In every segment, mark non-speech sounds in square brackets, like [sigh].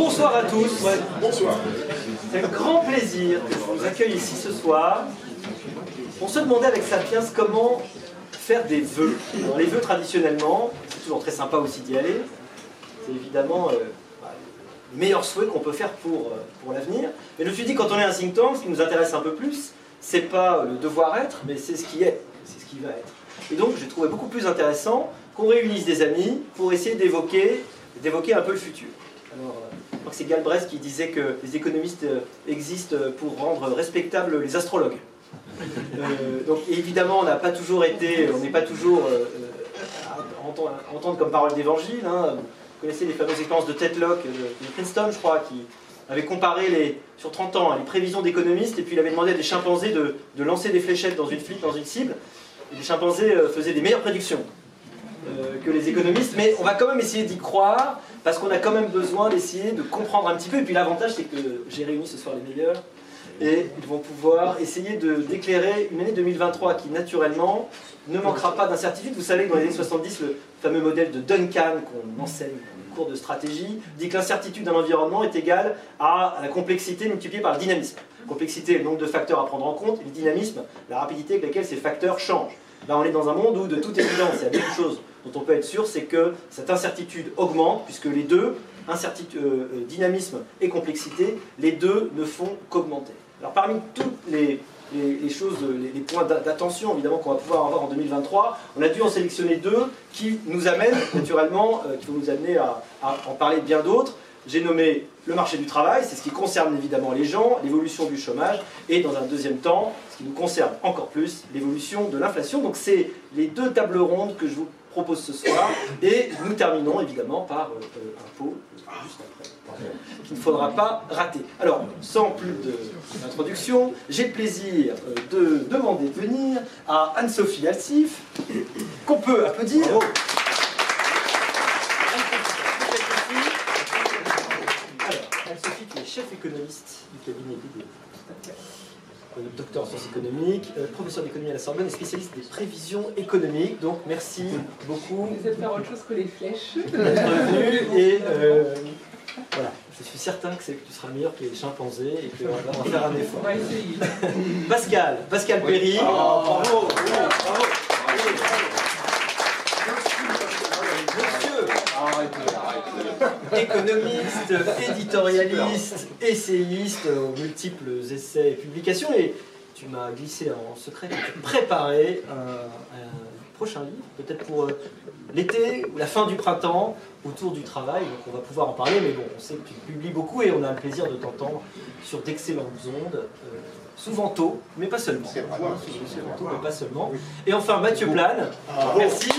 Bonsoir à tous. Bonsoir. C'est un grand plaisir que je vous accueille ici ce soir. On se demandait avec Sapiens comment faire des vœux. Alors, les vœux traditionnellement, c'est toujours très sympa aussi d'y aller. C'est évidemment euh, le meilleur souhait qu'on peut faire pour, euh, pour l'avenir. Mais je me suis dit, quand on est un think tank, ce qui nous intéresse un peu plus, c'est pas le devoir être, mais c'est ce qui est, c'est ce qui va être. Et donc, j'ai trouvé beaucoup plus intéressant qu'on réunisse des amis pour essayer d'évoquer, d'évoquer un peu le futur. Alors, euh, crois que c'est Galbraith qui disait que les économistes euh, existent pour rendre respectables les astrologues. Euh, donc évidemment, on n'a pas toujours été, on n'est pas toujours euh, à entendre, comme parole d'évangile. hein. Vous connaissez les fameuses expériences de Ted Locke de, de Princeton, je crois, qui avait comparé les, sur 30 ans les prévisions d'économistes et puis il avait demandé à des chimpanzés de, lancer des fléchettes dans une dans une cible. Les chimpanzés euh, faisaient des meilleures prédictions euh, que les économistes, mais on va quand même essayer d'y croire parce qu'on a quand même besoin d'essayer de comprendre un petit peu. Et puis l'avantage, c'est que j'ai réuni ce soir les meilleurs et ils vont pouvoir essayer d'éclairer une année 2023 qui naturellement ne manquera pas d'incertitude. Vous savez que dans les années 70, le fameux modèle de Duncan qu'on enseigne en cours de stratégie dit que l'incertitude d'un environnement est égale à la complexité multipliée par le dynamisme. Complexité, le nombre de facteurs à prendre en compte, et le dynamisme, la rapidité avec laquelle ces facteurs changent. Là, on est dans un monde où, de toute évidence, il y a quelque chose dont on peut être sûr, c'est que cette incertitude augmente, puisque les deux, euh, euh, dynamisme et complexité, les deux ne font qu'augmenter. Alors parmi toutes les, choses, les, points d'a- d'attention évidemment qu'on va pouvoir avoir en 2023, on a dû en sélectionner deux qui nous amènent naturellement, euh, qui vont nous amener à, à en parler de bien d'autres. J'ai nommé le marché du travail, c'est ce qui concerne évidemment les gens, l'évolution du chômage, et dans un deuxième temps, ce qui nous concerne encore plus, l'évolution de l'inflation. Donc c'est les deux tables rondes que je vous propose ce soir, et nous terminons évidemment par euh, euh, un pot euh, juste après, qu'il ne faudra pas rater. Alors, sans plus d'introduction, j'ai le plaisir de demander de venir à Anne-Sophie Alsif, qu'on peut applaudir. Alors, Anne-Sophie, tu es chef économiste du cabinet BDO. Euh, docteur en sciences économiques, euh, professeur d'économie à la Sorbonne et spécialiste des prévisions économiques. Donc merci beaucoup Vous êtes faire autre chose que les flèches. d'être venu et euh, voilà, je suis certain que, c'est- que tu seras meilleur que les chimpanzés et qu'on va en faire un effort. Pascal, Pascal Perry. bravo, Monsieur, économiste, éditorialiste, essayiste aux multiples essais et publications. Et tu m'as glissé en secret que tu préparais un, un prochain livre, peut-être pour euh, l'été ou la fin du printemps, autour du travail. Donc on va pouvoir en parler, mais bon, on sait que tu publies beaucoup et on a le plaisir de t'entendre sur d'excellentes ondes, euh, souvent tôt, mais pas seulement. C'est vrai. Souvent tôt, mais pas seulement. Et enfin Mathieu Plane, merci.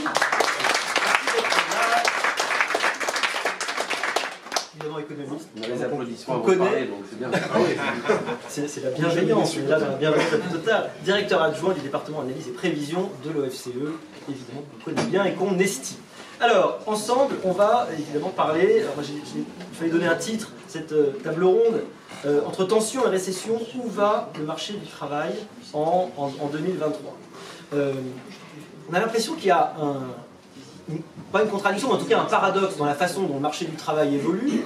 Évidemment économiste. On a les applaudissements On connaît. parler, donc c'est bien. C'est la bienveillance, on est là dans la bienveillance la plus totale. Directeur adjoint du département analyse et prévision de l'OFCE, évidemment qu'on connaît bien et qu'on estime. Alors, ensemble, on va évidemment parler, alors moi, j'ai- j'ai- il fallait donner un titre, cette euh, table ronde, euh, entre tension et récession, où va le marché du travail en, en- en 2023 Euh, On a l'impression qu'il y a un, une- pas une contradiction, mais en tout cas un paradoxe dans la façon dont le marché du travail évolue.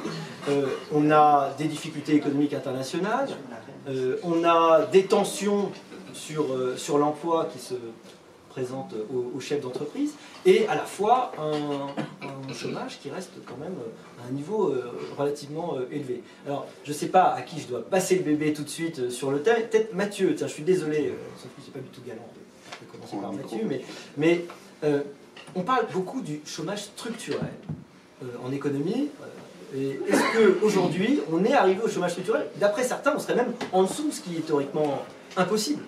Euh, on a des difficultés économiques internationales, euh, on a des tensions sur, euh, sur l'emploi qui se présentent aux, aux chefs d'entreprise, et à la fois un, un chômage qui reste quand même à un niveau relativement élevé. Alors, je ne sais pas à qui je dois passer le bébé tout de suite sur le thème. Peut-être Mathieu, tiens, je suis désolé, sauf que c'est pas du tout galant de, de commencer par Mathieu, mais, mais euh, on parle beaucoup du chômage structurel euh, en économie. euh, Est-ce qu'aujourd'hui, on est arrivé au chômage structurel D'après certains, on serait même en dessous, ce qui est théoriquement impossible.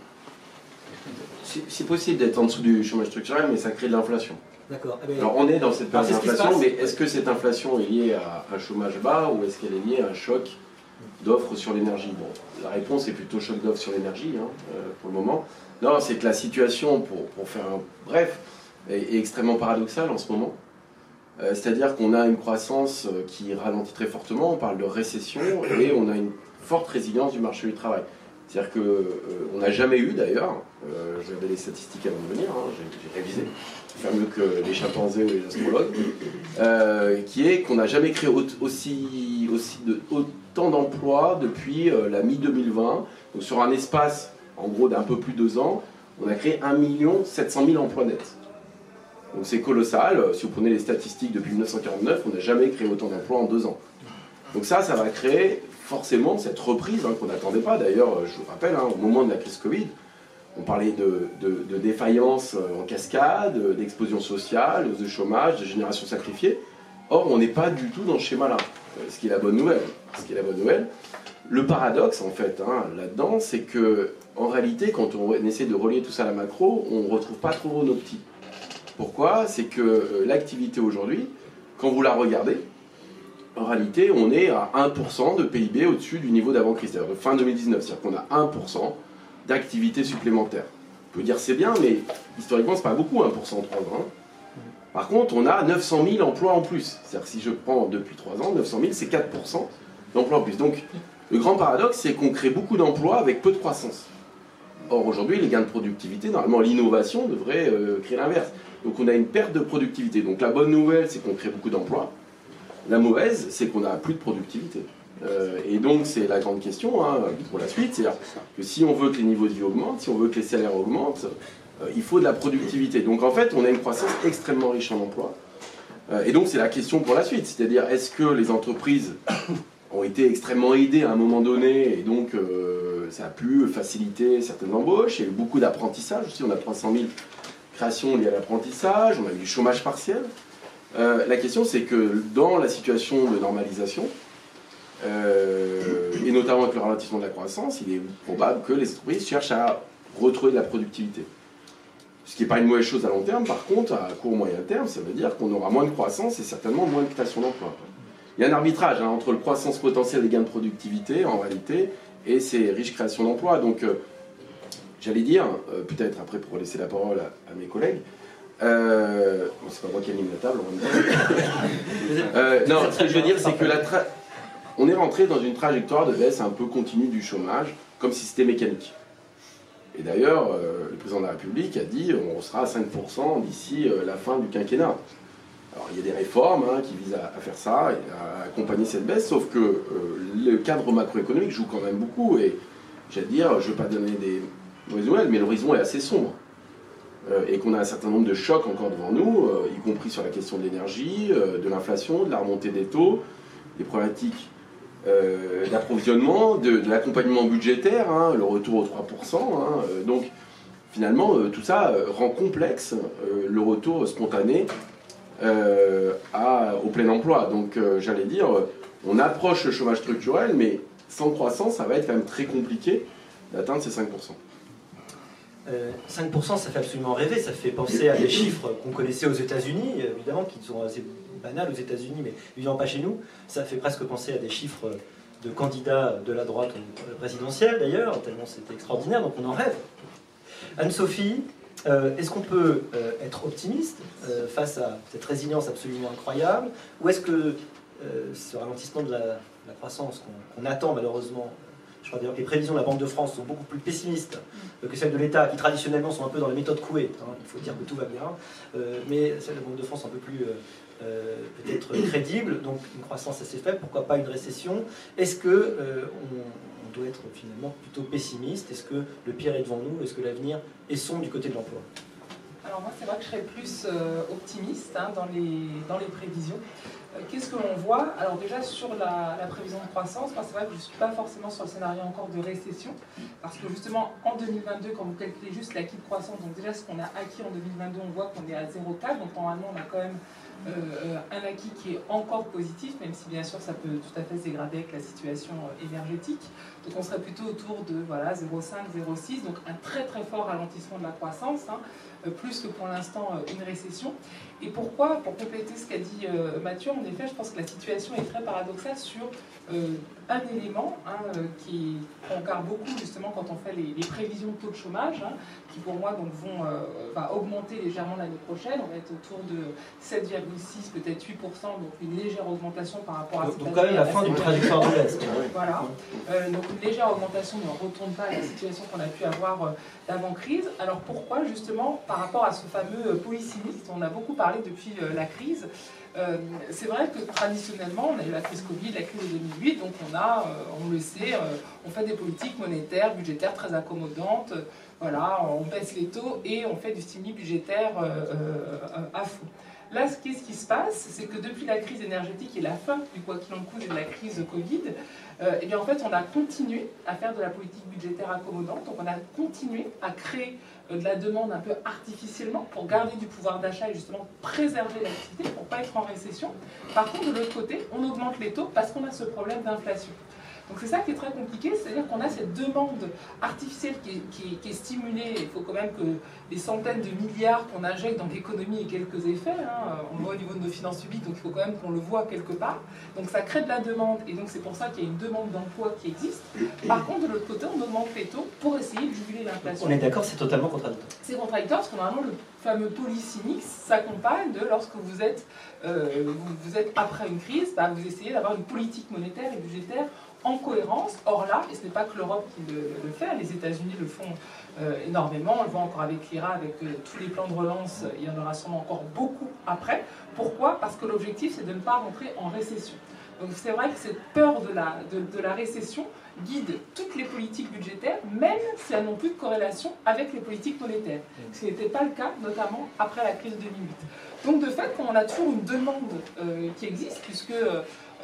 C'est possible d'être en dessous du chômage structurel, mais ça crée de l'inflation. D'accord. Eh ben, Alors on est dans cette période d'inflation, mais est-ce que cette inflation est liée à un chômage bas ou est-ce qu'elle est liée à un choc d'offres sur l'énergie? Bon, la réponse est plutôt choc d'offres sur l'énergie hein, euh, pour le moment. Non, c'est que la situation, pour, pour faire un bref, est, extrêmement paradoxale en ce moment. Euh, C'est-à-dire qu'on a une croissance euh, qui ralentit très fortement, on parle de récession, et on a une forte résilience du marché du travail. C'est-à-dire qu'on n'a jamais eu d'ailleurs, j'avais les statistiques avant de venir, hein, j'ai révisé, faire mieux que les chimpanzés ou les astrologues, qui est qu'on n'a jamais créé aussi, autant d'emplois depuis la mi-2020. Donc sur un espace, en gros, d'un peu plus de deux ans, on a créé 1 700 000 emplois nets. Donc c'est colossal. Si vous prenez les statistiques depuis 1949, on n'a jamais créé autant d'emplois en deux ans. Donc ça, ça va créer forcément cette reprise hein, qu'on n'attendait pas. D'ailleurs, je vous rappelle, hein, au moment de la crise Covid, on parlait de, défaillance euh, en cascade, d'explosion sociale, de chômage, de génération sacrifiée. Or, on n'est pas du tout dans ce schéma-là, euh, ce qui est la bonne nouvelle. Ce qui est la bonne nouvelle. Le paradoxe, en fait, hein, là-dedans, c'est que, en réalité, quand on essaie de relier tout ça à la macro, on ne retrouve pas trop nos petits. Pourquoi C'est que euh, l'activité aujourd'hui, quand vous la regardez, en réalité, on est à 1% de PIB au-dessus du niveau d'avant-crise, fin 2019. C'est-à-dire qu'on a 1% d'activité supplémentaire. On peut dire c'est bien, mais historiquement, c'est pas beaucoup, 1% en 3 ans. Par contre, on a 900 000 emplois en plus. C'est-à-dire si je prends depuis 3 ans, 900 000, c'est 4% d'emplois en plus. Donc, le grand paradoxe, c'est qu'on crée beaucoup d'emplois avec peu de croissance. Or, aujourd'hui, les gains de productivité, normalement, l'innovation devrait euh, créer l'inverse. Donc, on a une perte de productivité. Donc, la bonne nouvelle, c'est qu'on crée beaucoup d'emplois. La mauvaise, c'est qu'on n'a plus de productivité. Euh, et donc, c'est la grande question hein, pour la suite. C'est-à-dire que si on veut que les niveaux de vie augmentent, si on veut que les salaires augmentent, euh, il faut de la productivité. Donc, en fait, on a une croissance extrêmement riche en emplois. et donc, c'est la question pour la suite. C'est-à-dire, est-ce que les entreprises ont été extrêmement aidés à un moment donné, et donc euh, ça a pu faciliter certaines embauches? Il beaucoup d'apprentissage aussi, on a 300 000 créations liées à l'apprentissage, on a eu du chômage partiel. Euh, la question c'est que dans la situation de normalisation, euh, et notamment avec le ralentissement de la croissance, il est probable que les entreprises cherchent à retrouver de la productivité. Ce qui n'est pas une mauvaise chose à long terme, par contre, à court moyen terme, ça veut dire qu'on aura moins de croissance et certainement moins de création d'emplois il y a un arbitrage hein, entre le croissance potentielle des gains de productivité, en réalité, et ces riches créations d'emplois. Donc, euh, j'allais dire, euh, peut-être après pour laisser la parole à, mes collègues, euh, c'est pas moi qui anime la table, on [laughs] non, ce que je veux dire, c'est que la on est rentré dans une trajectoire de baisse un peu continue du chômage, comme si c'était mécanique. Et d'ailleurs, le président de la République a dit on sera à 5% d'ici la fin du quinquennat. Alors il y a des réformes hein, qui visent à, faire ça et à accompagner cette baisse, sauf que euh, le cadre macroéconomique joue quand même beaucoup et j'allais dire, je ne vais pas donner des mais l'horizon est assez sombre. Euh, et qu'on a un certain nombre de chocs encore devant nous, euh, y compris sur la question de l'énergie, de l'inflation, de la remontée des taux, des problématiques d'approvisionnement, de, l'accompagnement budgétaire, hein, le retour aux 3%. Hein, donc finalement, tout ça rend complexe le retour spontané euh, au plein emploi. Donc euh, j'allais dire, on approche le chômage structurel, mais sans croissance, ça va être quand même très compliqué d'atteindre ces 5%. 5%, euh, ça fait absolument rêver, ça fait penser à des chiffres qu'on connaissait aux États-Unis, évidemment, qui sont assez banals aux États-Unis, mais évidemment pas chez nous. Ça fait presque penser à des chiffres de candidats de la droite présidentielle, d'ailleurs, tellement c'était extraordinaire, donc on en rêve. Anne-Sophie, euh, est-ce qu'on peut euh, être optimiste face à cette résilience absolument incroyable? Ou est-ce que ce ralentissement de la, croissance qu'on attend malheureusement, je crois d'ailleurs que les prévisions de la Banque de France sont beaucoup plus pessimistes que celles de l'État, qui traditionnellement sont un peu dans les méthodes couées, hein, il faut dire que tout va bien, mais celles de la Banque de France un peu plus peut-être crédibles, donc une croissance assez faible, pourquoi pas une récession? Est-ce que on, doit être finalement plutôt pessimiste? Est-ce que le pire est devant nous? Est-ce que l'avenir est sombre du côté de l'emploi? Alors moi, c'est vrai que je serais plus euh, optimiste hein, dans, les, dans les prévisions. Euh, qu'est-ce que l'on voit Alors déjà sur la, prévision de croissance, c'est vrai que je ne suis pas forcément sur le scénario encore de récession, parce que justement en 2022, quand vous calculez juste l'acquis de croissance, donc déjà ce qu'on a acquis en 2022, on voit qu'on est à 0,4, donc normalement on a quand même euh, un acquis qui est encore positif, même si bien sûr ça peut tout à fait se dégrader avec la situation énergétique. Donc on serait plutôt autour de voilà, 0,5, 0,6, donc un très très fort ralentissement de la croissance, hein, euh, plus que pour l'instant euh, une récession. Et pourquoi? Pour compléter ce qu'a dit euh, Mathieu, en effet, je pense que la situation est très paradoxale sur un élément hein, qui qu'on regarde beaucoup justement quand on fait les, prévisions de taux de chômage, hein, qui pour moi donc, vont augmenter légèrement l'année prochaine, on va être autour de 7,5%. peut-être 8%, donc une légère augmentation par rapport à Donc, donc quand même la fin du trajectoire de l'Est. [laughs] Voilà, Euh, donc une légère augmentation ne retourne pas à la situation qu'on a pu avoir euh, d'avant-crise. Alors pourquoi justement par rapport à ce fameux dont on a beaucoup parlé depuis euh, la crise euh, c'est vrai que traditionnellement, on a eu la crise Covid, la crise de 2008, donc on a, euh, on le sait, on fait des politiques monétaires, budgétaires très accommodantes, voilà, on baisse les taux et on fait du stimuli budgétaire à fond. Là, ce- qu'est-ce qui se passe C'est que depuis la crise énergétique et la fin du quoi qu'il en coûte de la crise Covid, eh bien, en fait, on a continué à faire de la politique budgétaire accommodante. Donc, on a continué à créer de la demande un peu artificiellement pour garder du pouvoir d'achat et justement préserver l'activité pour pas être en récession. Par contre, de l'autre côté, on augmente les taux parce qu'on a ce problème d'inflation. Donc c'est ça qui est très compliqué, c'est-à-dire qu'on a cette demande artificielle qui est, qui est- qui est stimulée. Il faut quand même que les centaines de milliards qu'on injecte dans l'économie aient quelques effets. hein. On le voit au niveau de nos finances publiques, donc il faut quand même qu'on le voit quelque part. Donc ça crée de la demande, et donc c'est pour ça qu'il y a une demande d'emploi qui existe. Par contre, de l'autre côté, on augmente les taux pour essayer de juguler l'inflation. On est d'accord, c'est totalement contradictoire. C'est contradictoire parce que normalement le fameux polycynique s'accompagne de lorsque vous êtes, euh, vous, vous êtes après une crise, bah, vous essayez d'avoir une politique monétaire et budgétaire en cohérence. Or là, et ce n'est pas que l'Europe qui le, le fait, les États-Unis le font euh, énormément, on le voit encore avec l'IRA, avec euh, tous les plans de relance, il y en aura sûrement encore beaucoup après. Pourquoi? Parce que l'objectif c'est de ne pas rentrer en récession. Donc c'est vrai que cette peur de la, de, de la récession guide toutes les politiques budgétaires, même si elles n'ont plus de corrélation avec les politiques monétaires. Ce qui n'était pas le cas, notamment après la crise 2008. Donc de fait, on a toujours une demande euh, qui existe, puisque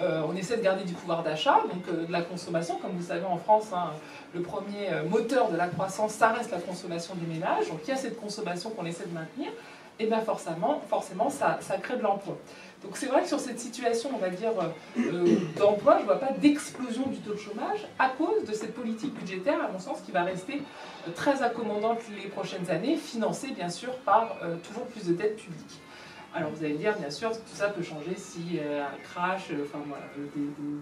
euh, on essaie de garder du pouvoir d'achat, donc de la consommation. Comme vous savez, en France, hein, le premier euh, moteur de la croissance, ça reste la consommation des ménages. Donc il y a cette consommation qu'on essaie de maintenir, et bien forcément, forcément ça, crée de l'emploi. Donc c'est vrai que sur cette situation, on va dire, euh, d'emploi, je ne vois pas d'explosion du taux de chômage à cause de cette politique budgétaire, à mon sens, qui va rester très accommodante les prochaines années, financée bien sûr par toujours plus de dettes publiques. Alors vous allez me dire, bien sûr, tout ça peut changer si euh, un crash, euh, enfin voilà, des, des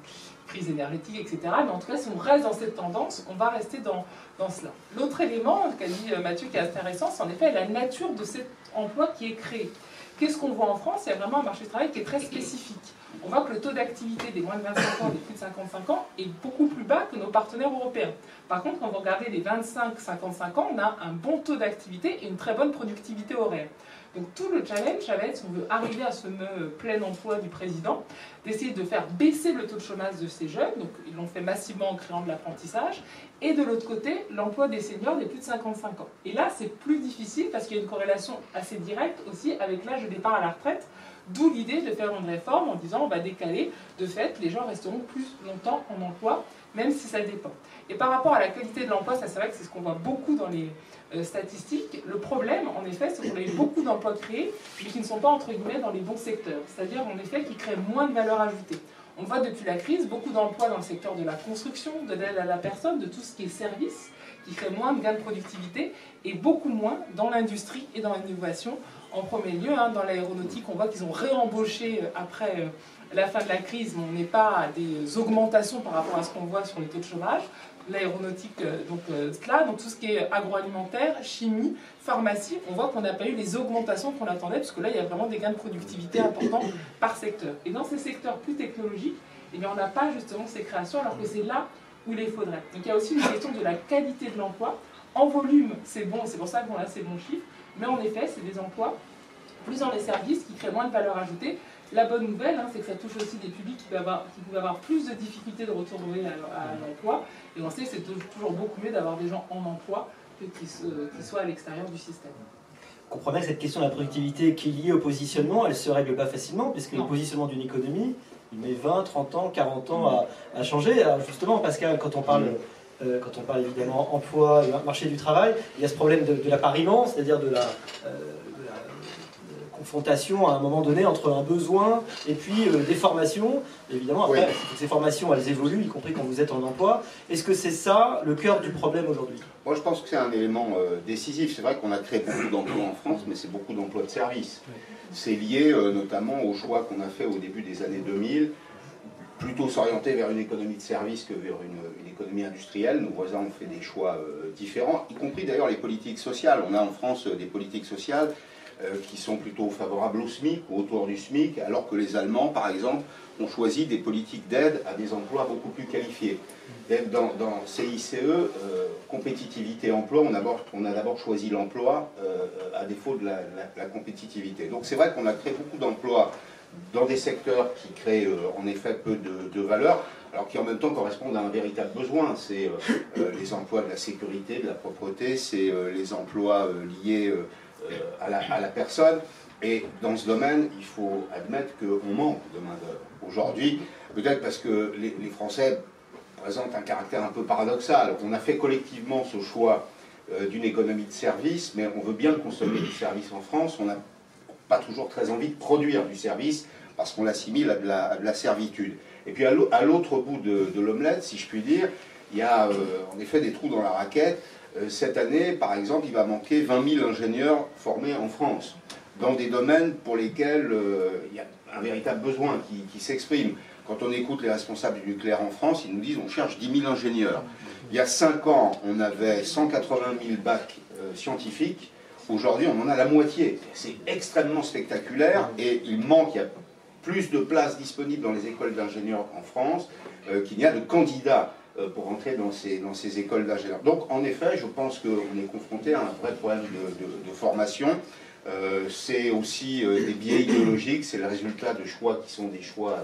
crises énergétiques, etc. Mais en tout cas, si on reste dans cette tendance, on va rester dans, dans cela. L'autre élément qu'a dit euh, Mathieu qui est intéressant, c'est en effet la nature de cet emploi qui est créé. Qu'est-ce qu'on voit en France? Il y a vraiment un marché du travail qui est très spécifique. On voit que le taux d'activité des moins de 25 ans et des plus de 55 ans est beaucoup plus bas que nos partenaires européens. Par contre, quand vous regardez les 25-55 ans, on a un bon taux d'activité et une très bonne productivité horaire. Donc tout le challenge, va être, si on veut arriver à ce plein emploi du président, d'essayer de faire baisser le taux de chômage de ces jeunes, donc ils l'ont fait massivement en créant de l'apprentissage, et de l'autre côté, l'emploi des seniors des plus de 55 ans. Et là, c'est plus difficile parce qu'il y a une corrélation assez directe aussi avec l'âge de départ à la retraite, d'où l'idée de faire une réforme en disant on va décaler, de fait, les gens resteront plus longtemps en emploi, même si ça dépend. Et par rapport à la qualité de l'emploi, ça c'est vrai que c'est ce qu'on voit beaucoup dans les euh, statistiques. Le problème, en effet, c'est qu'on a eu beaucoup d'emplois créés, mais qui ne sont pas, entre guillemets, dans les bons secteurs. C'est-à-dire, en effet, qui créent moins de valeur ajoutée. On voit depuis la crise beaucoup d'emplois dans le secteur de la construction, de l'aide à la personne, de tout ce qui est service, qui crée moins de gains de productivité, et beaucoup moins dans l'industrie et dans l'innovation. En premier lieu, hein, dans l'aéronautique, on voit qu'ils ont réembauché euh, après euh, la fin de la crise, mais on n'est pas à des augmentations par rapport à ce qu'on voit sur les taux de chômage. L'aéronautique, euh, donc cela, donc tout ce qui est agroalimentaire, chimie, pharmacie, on voit qu'on n'a pas eu les augmentations qu'on attendait, parce que là, il y a vraiment des gains de productivité importants par secteur. Et dans ces secteurs plus technologiques, eh bien, on n'a pas justement ces créations, alors que c'est là où il les faudrait. Donc il y a aussi une question de la qualité de l'emploi. En volume, c'est bon, c'est pour ça qu'on a ces bons chiffres, mais en effet, c'est des emplois plus dans les services qui créent moins de valeur ajoutée. La bonne nouvelle, hein, c'est que ça touche aussi des publics qui pouvaient avoir, qui pouvaient avoir plus de difficultés de retourner à, à l'emploi. Et on sait que c'est toujours beaucoup mieux d'avoir des gens en emploi que qui, se- qui soient à l'extérieur du système. Comprend bien que cette question de la productivité qui est liée au positionnement, elle ne se règle pas facilement, puisque Non. le positionnement d'une économie, il met 20, 30 ans, 40 ans à, à changer. Alors justement, Pascal, quand on parle, euh, quand on parle évidemment emploi, et marché du travail, il y a ce problème de, de l'appariement, c'est-à-dire de la, euh, de la, confrontation à un moment donné entre un besoin et puis euh, des formations. Évidemment, après, Oui. toutes ces formations, elles évoluent, y compris quand vous êtes en emploi. Est-ce que c'est ça le cœur du problème aujourd'hui? Moi, je pense que c'est un élément décisif. C'est vrai qu'on a créé beaucoup d'emplois en France, mais c'est beaucoup d'emplois de services. C'est lié notamment au choix qu'on a fait au début des années 2000, plutôt s'orienter vers une économie de services que vers une, économie industrielle. Nos voisins ont fait des choix euh, différents, y compris d'ailleurs les politiques sociales. On a en France euh, des politiques sociales euh, qui sont plutôt favorables au SMIC ou autour du SMIC, alors que les Allemands, par exemple, ont choisi des politiques d'aide à des emplois beaucoup plus qualifiés. Dans, dans CICE, compétitivité emploi, on a, d'abord choisi l'emploi à défaut de la, compétitivité. Donc c'est vrai qu'on a créé beaucoup d'emplois dans des secteurs qui créent en effet peu de, de valeur, alors qui en même temps correspondent à un véritable besoin. C'est les emplois de la sécurité, de la propreté, c'est les emplois liés euh, à la, personne. Et dans ce domaine, il faut admettre qu'on manque de main-d'œuvre. Aujourd'hui, peut-être parce que les, Français présentent un caractère un peu paradoxal. On a fait collectivement ce choix euh, d'une économie de service, mais on veut bien consommer du service en France. Pas toujours très envie de produire du service parce qu'on l'assimile à, de la servitude. Et puis à l'autre bout de, l'omelette, si je puis dire, il y a euh, en effet des trous dans la raquette. Euh, cette année, par exemple, il va manquer 20 000 ingénieurs formés en France, dans des domaines pour lesquels euh, il y a un véritable besoin qui, s'exprime. Quand on écoute les responsables du nucléaire en France, ils nous disent on cherche 10 000 ingénieurs. Il y a 5 ans, on avait 180 000 bacs scientifiques. Aujourd'hui, on en a la moitié. C'est extrêmement spectaculaire et il manque, il y a plus de places disponibles dans les écoles d'ingénieurs en France qu'il n'y a de candidats euh, pour entrer dans ces, dans ces écoles d'ingénieurs. Donc en effet, je pense qu'on est confronté à un vrai problème de, formation. Euh, c'est aussi euh, des biais idéologiques, c'est le résultat de choix qui sont des choix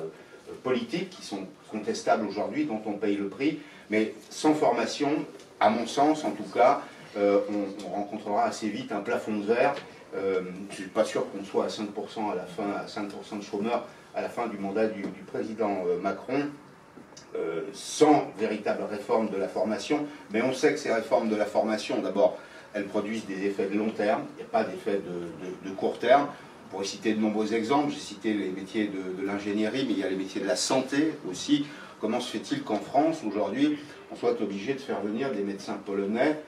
politiques, qui sont contestables aujourd'hui, dont on paye le prix. Mais sans formation, à mon sens en tout cas, on, rencontrera assez vite un plafond de verre. je ne suis pas sûr qu'on soit à 5% à la fin, à 5% de chômeurs à la fin du mandat du, président Macron. Euh, sans véritable réforme de la formation, mais on sait que ces réformes de la formation, d'abord, elles produisent des effets de long terme, il n'y a pas d'effet de, court terme. Pourrait citer de nombreux exemples, j'ai cité les métiers de, l'ingénierie, mais il y a les métiers de la santé aussi. Comment se fait-il qu'en France, aujourd'hui, on soit obligé de faire venir des médecins polonais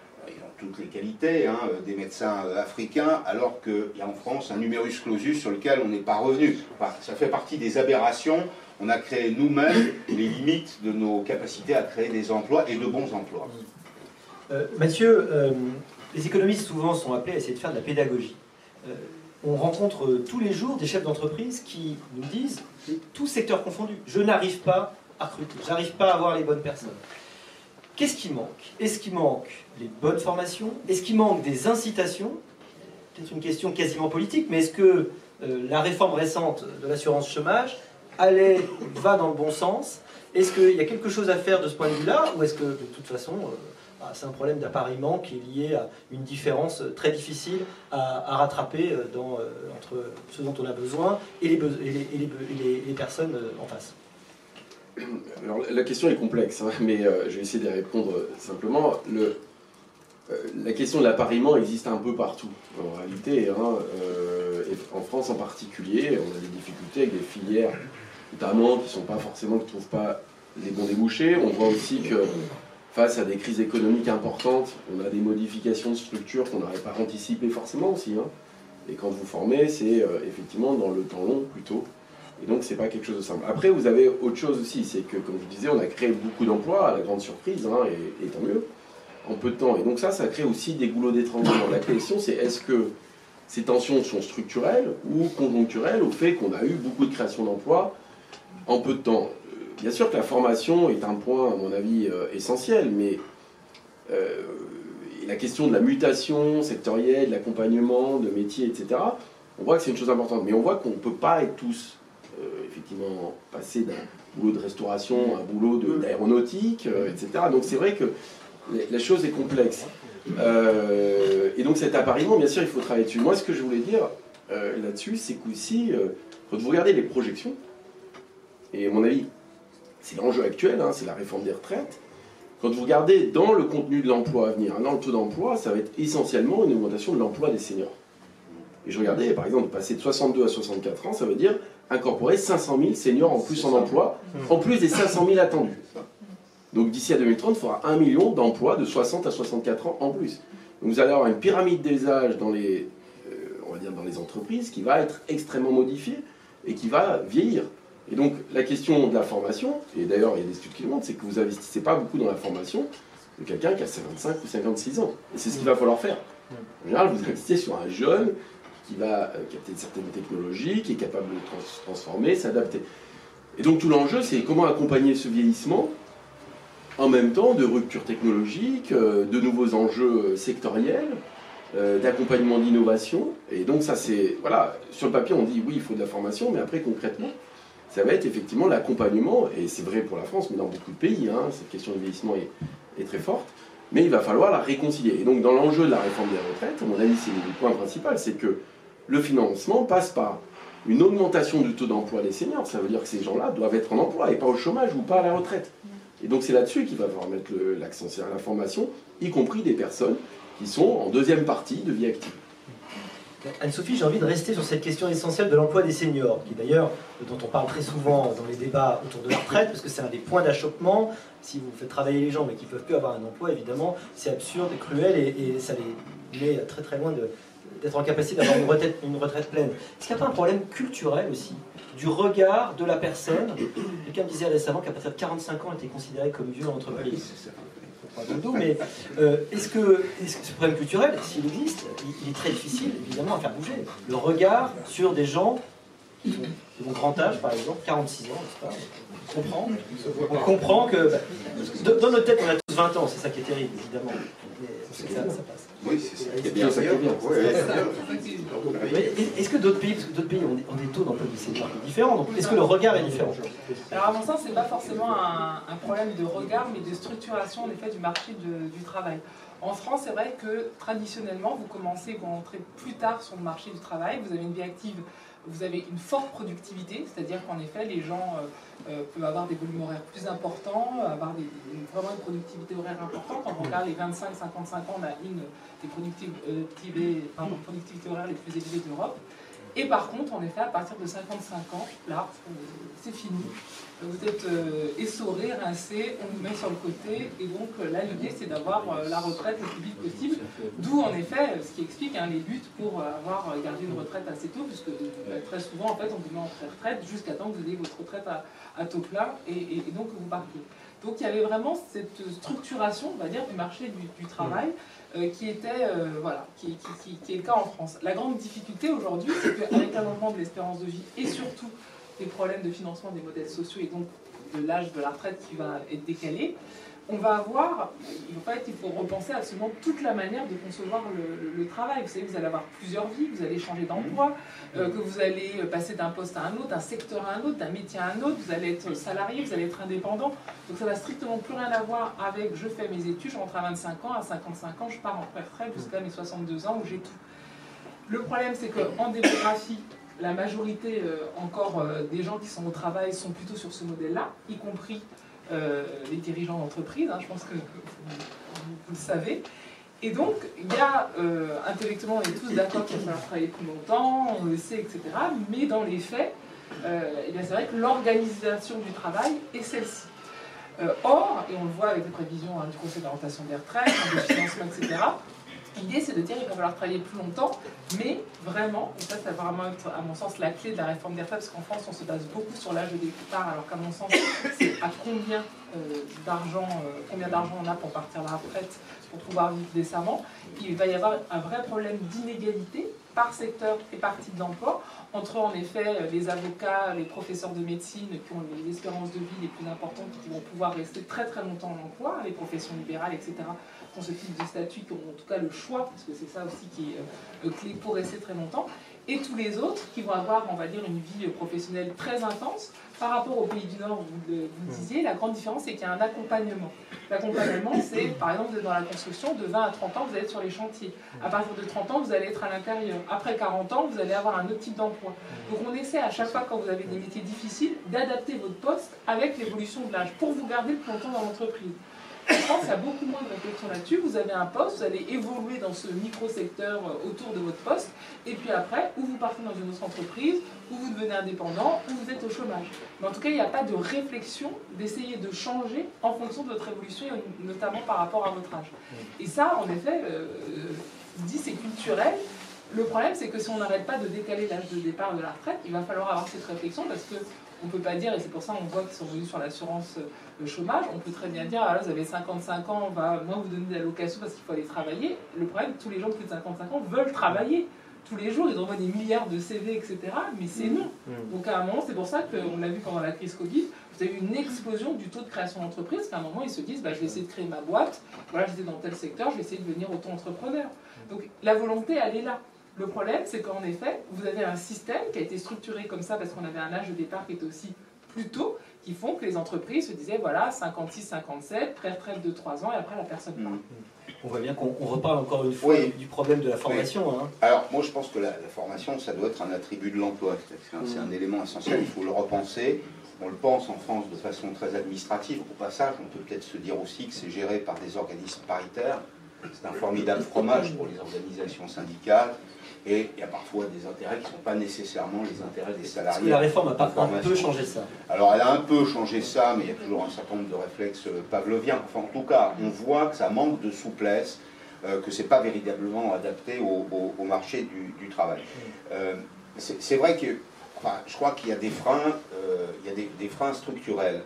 toutes les qualités, hein, des médecins euh, africains, alors qu'il y a en France un numerus clausus sur lequel on n'est pas revenu. ça fait partie des aberrations on a créé nous-mêmes les limites de nos capacités à créer des emplois et de bons emplois. Euh, Mathieu, euh, les économistes souvent sont appelés à essayer de faire de la pédagogie. Euh, on rencontre tous les jours des chefs d'entreprise qui nous disent, tous secteurs confondus, je n'arrive pas à recruter, j'arrive pas à avoir les bonnes personnes. Qu'est-ce qui manque? Est-ce qu'il manque les bonnes formations? Est-ce qu'il manque des incitations? Peut-être une question quasiment politique, mais est-ce que la réforme récente de l'assurance chômage allait, va dans le bon sens? Est-ce qu'il y a quelque chose à faire de ce point de vue-là? Ou est-ce que, de toute façon, euh, bah, c'est un problème d'appariement qui est lié à une différence très difficile à, rattraper euh, euh, entre ce dont on a besoin et les, personnes en face? [clears throat] alors, la question est complexe, hein, mais je vais essayer d'y répondre simplement. Le, la question de l'appariement existe un peu partout, en réalité. Hein, en France en particulier, on a des difficultés avec des filières notamment qui sont pas forcément, qui ne trouvent pas les bons débouchés. On voit aussi que face à des crises économiques importantes, on a des modifications de structure qu'on n'aurait pas anticipées forcément aussi. Hein. Et quand vous formez, c'est euh, effectivement dans le temps long plutôt. Et donc, c'est pas quelque chose de simple. Après, vous avez autre chose aussi, c'est que, comme je disais, on a créé beaucoup d'emplois, à la grande surprise, hein, et, tant mieux, en peu de temps. Et donc ça, ça crée aussi des goulots d'étrangers. La question, c'est est-ce que ces tensions sont structurelles ou conjoncturelles au fait qu'on a eu beaucoup de création d'emplois en peu de temps? Euh, bien sûr que la formation est un point, à mon avis, euh, essentiel, mais euh, la question de la mutation sectorielle, l'accompagnement de métiers, etc., on voit que c'est une chose importante. Mais on voit qu'on ne peut pas être tous, effectivement, passer d'un boulot de restauration à un boulot d'aéronautique, etc. Donc c'est vrai que la chose est complexe. et donc cet appariement, bien sûr, il faut travailler dessus. Moi, ce que je voulais dire là-dessus, c'est qu'aussi, quand vous regardez les projections, et à mon avis, c'est l'enjeu actuel, hein, c'est la réforme des retraites. Quand vous regardez dans le contenu de l'emploi à venir, dans le taux d'emploi, ça va être essentiellement une augmentation de l'emploi des seniors. Et je regardais, par exemple, passer de 62 à 64 ans, ça veut dire incorporer 500 000 seniors en plus en emploi, en plus des 500 000 attendus. Donc d'ici à 2030, il faudra 1 million d'emplois de 60 à 64 ans en plus. Donc vous allez avoir une pyramide des âges dans les, euh, on va dire dans les entreprises qui va être extrêmement modifiée et qui va vieillir. Et donc la question de la formation, et d'ailleurs il y a des études qui le montrent, c'est que vous investissez pas beaucoup dans la formation de quelqu'un qui a 55 ou 56 ans. Et c'est ce qu'il va falloir faire. En général, vous investissez sur un jeune qui va euh, capter certaines technologies, qui est capable de se transformer, s'adapter. Et donc tout l'enjeu, c'est comment accompagner ce vieillissement en même temps de rupture technologique, euh, de nouveaux enjeux sectoriels, d'accompagnement d'innovation. Et donc ça, c'est... Voilà, sur le papier, on dit oui, il faut de la formation, mais après, concrètement, ça va être effectivement l'accompagnement, et c'est vrai pour la France, mais dans beaucoup de pays, hein, cette question du vieillissement est, est très forte, mais il va falloir la réconcilier. Et donc dans l'enjeu de la réforme des retraites, à mon avis, c'est le point principal, c'est que le financement passe par une augmentation du taux d'emploi des seniors. Ça veut dire que ces gens-là doivent être en emploi et pas au chômage ou pas à la retraite. Et donc c'est là-dessus qu'il va falloir mettre l'accent, à la formation, y compris des personnes qui sont en deuxième partie de vie active. Anne-Sophie, j'ai envie de rester sur cette question essentielle de l'emploi des seniors, qui d'ailleurs, dont on parle très souvent dans les débats autour de la retraite, parce que c'est un des points d'achoppement. Si vous faites travailler les gens mais qu'ils ne peuvent plus avoir un emploi, évidemment, c'est absurde et cruel et, ça les met très très loin d'être en capacité d'avoir une retraite, une retraite pleine. Est-ce qu'il n'y a pas un problème culturel aussi du regard de la personne? Quelqu'un me disait récemment qu'à partir de 45 ans, était considéré comme vieux en entreprise mais euh, est-ce que, ce problème culturel, s'il existe, il, est très difficile évidemment à faire bouger Le regard sur des gens qui ont grand âge, par exemple, 46 ans, n'est-ce pas? On comprend, on comprend que. Dans notre tête, on a tous 20 ans, c'est ça qui est terrible, évidemment. Mais ça, ça passe. Oui, c'est ça qui est bien. Est-ce que d'autres pays, parce que d'autres pays ont des, taux d'emploi du senior différents, donc est-ce que le regard est différent Alors à mon sens, ce n'est pas forcément un, problème de regard, mais de structuration en effet du marché du travail. En France, c'est vrai que traditionnellement, vous commencez, vous entrez plus tard sur le marché du travail, vous avez une vie active vous avez une forte productivité, c'est-à-dire qu'en effet, les gens euh, euh, peuvent avoir des volumes horaires plus importants, avoir vraiment une productivité horaire importante. Quand on regarde les 25-55 ans, on a une des productivités, pardon, productivité horaires les plus élevées d'Europe. Et par contre, en effet, à partir de 55 ans, là, euh, c'est fini. Vous êtes euh, essoré, rincé, on vous met sur le côté. Et donc, euh, là, l'idée, c'est d'avoir la retraite le plus vite possible. D'où, en effet, ce qui explique hein, les luttes pour avoir gardé une retraite assez tôt, puisque très souvent, en fait, on vous met en retraite jusqu'à temps que vous ayez votre retraite à, taux plein et, donc que vous partiez. Donc, il y avait vraiment cette structuration, on va dire, du marché du travail. Qui était, euh, voilà, qui, est le cas en France. La grande difficulté aujourd'hui, c'est qu'avec l'allongement de l'espérance de vie et surtout des problèmes de financement des modèles sociaux et donc de l'âge de la retraite qui va être décalé, on va avoir, en fait, il faut repenser absolument toute la manière de concevoir le, travail. Vous savez, vous allez avoir plusieurs vies, vous allez changer d'emploi, euh, que vous allez passer d'un poste à un autre, d'un secteur à un autre, d'un métier à un autre, vous allez être salarié, vous allez être indépendant. Donc ça n'a strictement plus rien à voir avec je fais mes études, je rentre à 25 ans, à 55 ans, je pars en retraite jusqu'à mes 62 ans où j'ai tout. Le problème, c'est qu'en démographie, la majorité euh, encore euh, des gens qui sont au travail sont plutôt sur ce modèle-là, y compris euh, les dirigeants d'entreprise, hein, je pense que vous, le savez. Et donc, il y a, euh, intellectuellement, on est tous d'accord qu'il va falloir travailler plus longtemps, on le sait, etc. Mais dans les faits, euh, eh c'est vrai que l'organisation du travail est celle-ci. or, et on le voit avec les prévisions hein, du Conseil d'orientation des retraites, des financements, etc., L'idée, c'est de dire qu'il va falloir travailler plus longtemps, mais vraiment, et ça, ça va vraiment être, à mon sens, la clé de la réforme des retraites, parce qu'en France, on se base beaucoup sur l'âge de départ, alors qu'à mon sens, c'est à combien euh, d'argent, euh, combien d'argent on a pour partir à la retraite, pour pouvoir vivre décemment. Il va y avoir un vrai problème d'inégalité par secteur et par type d'emploi, entre en effet les avocats, les professeurs de médecine qui ont les espérances de vie les plus importantes, qui vont pouvoir rester très très longtemps en emploi, les professions libérales, etc., qui ont ce type de statut, qui ont en tout cas le choix, parce que c'est ça aussi qui est euh, clé pour rester très longtemps, et tous les autres qui vont avoir, on va dire, une vie professionnelle très intense. Par rapport aux pays du Nord, vous le, disiez, la grande différence, c'est qu'il y a un accompagnement. L'accompagnement, c'est, par exemple, dans la construction, de 20 à 30 ans, vous allez être sur les chantiers. À partir de 30 ans, vous allez être à l'intérieur. Après 40 ans, vous allez avoir un autre type d'emploi. Donc on essaie à chaque fois, quand vous avez des métiers difficiles, d'adapter votre poste avec l'évolution de l'âge pour vous garder le plus longtemps dans l'entreprise. Je pense a beaucoup moins de réflexion là-dessus. Vous avez un poste, vous allez évoluer dans ce micro-secteur euh, autour de votre poste, et puis après, ou vous partez dans une autre entreprise, ou vous devenez indépendant, ou vous êtes au chômage. Mais en tout cas, il n'y a pas de réflexion d'essayer de changer en fonction de votre évolution, notamment par rapport à votre âge. Et ça, en effet, euh, dit c'est culturel. Le problème, c'est que si on n'arrête pas de décaler l'âge de départ de la retraite, il va falloir avoir cette réflexion parce que on ne peut pas dire, et c'est pour ça qu'on voit qu'ils sont venus sur l'assurance euh, chômage, on peut très bien dire, ah là, vous avez 55 ans, on va moins vous donner d'allocation parce qu'il faut aller travailler. Le problème, tous les gens de plus de 55 ans veulent travailler. tous les jours, ils envoient des milliards de CV, etc. Mais c'est Mm. non. Donc à un moment, c'est pour ça qu'on l'a vu pendant la crise Covid, vous avez eu une explosion du taux de création d'entreprise, qu'à un moment, ils se disent, bah, je vais essayer de créer ma boîte, voilà, j'étais dans tel secteur, je vais essayer de devenir auto-entrepreneur. Donc la volonté, elle est là. Le problème, c'est qu'en effet, vous avez un système qui a été structuré comme ça parce qu'on avait un âge de départ qui était aussi plus tôt, qui font que les entreprises se disaient, voilà, 56, 57, pré-retraite de 3 ans, et après la personne part. Mm. On voit bien qu'on on reparle encore une fois Oui. du problème de la formation. hein. Alors, moi, je pense que la, la formation, ça doit être un attribut de l'emploi. C'est un, c'est un élément essentiel, il faut le repenser. On le pense en France de façon très administrative. Au passage, on peut peut-être se dire aussi que c'est géré par des organismes paritaires. C'est un formidable fromage pour les organisations syndicales. Et il y a parfois des intérêts qui ne sont pas nécessairement les intérêts des salariés. que la réforme n'a pas un peu changé ça Alors elle a un peu changé ça, mais il y a toujours un certain nombre de réflexes euh, pavloviens. Enfin, en tout cas, on voit que ça manque de souplesse, euh, que c'est pas véritablement adapté au, au- au marché du, du travail. Euh, c'est vrai que, enfin, je crois qu'il y a des freins, euh, il y a des, des freins structurels.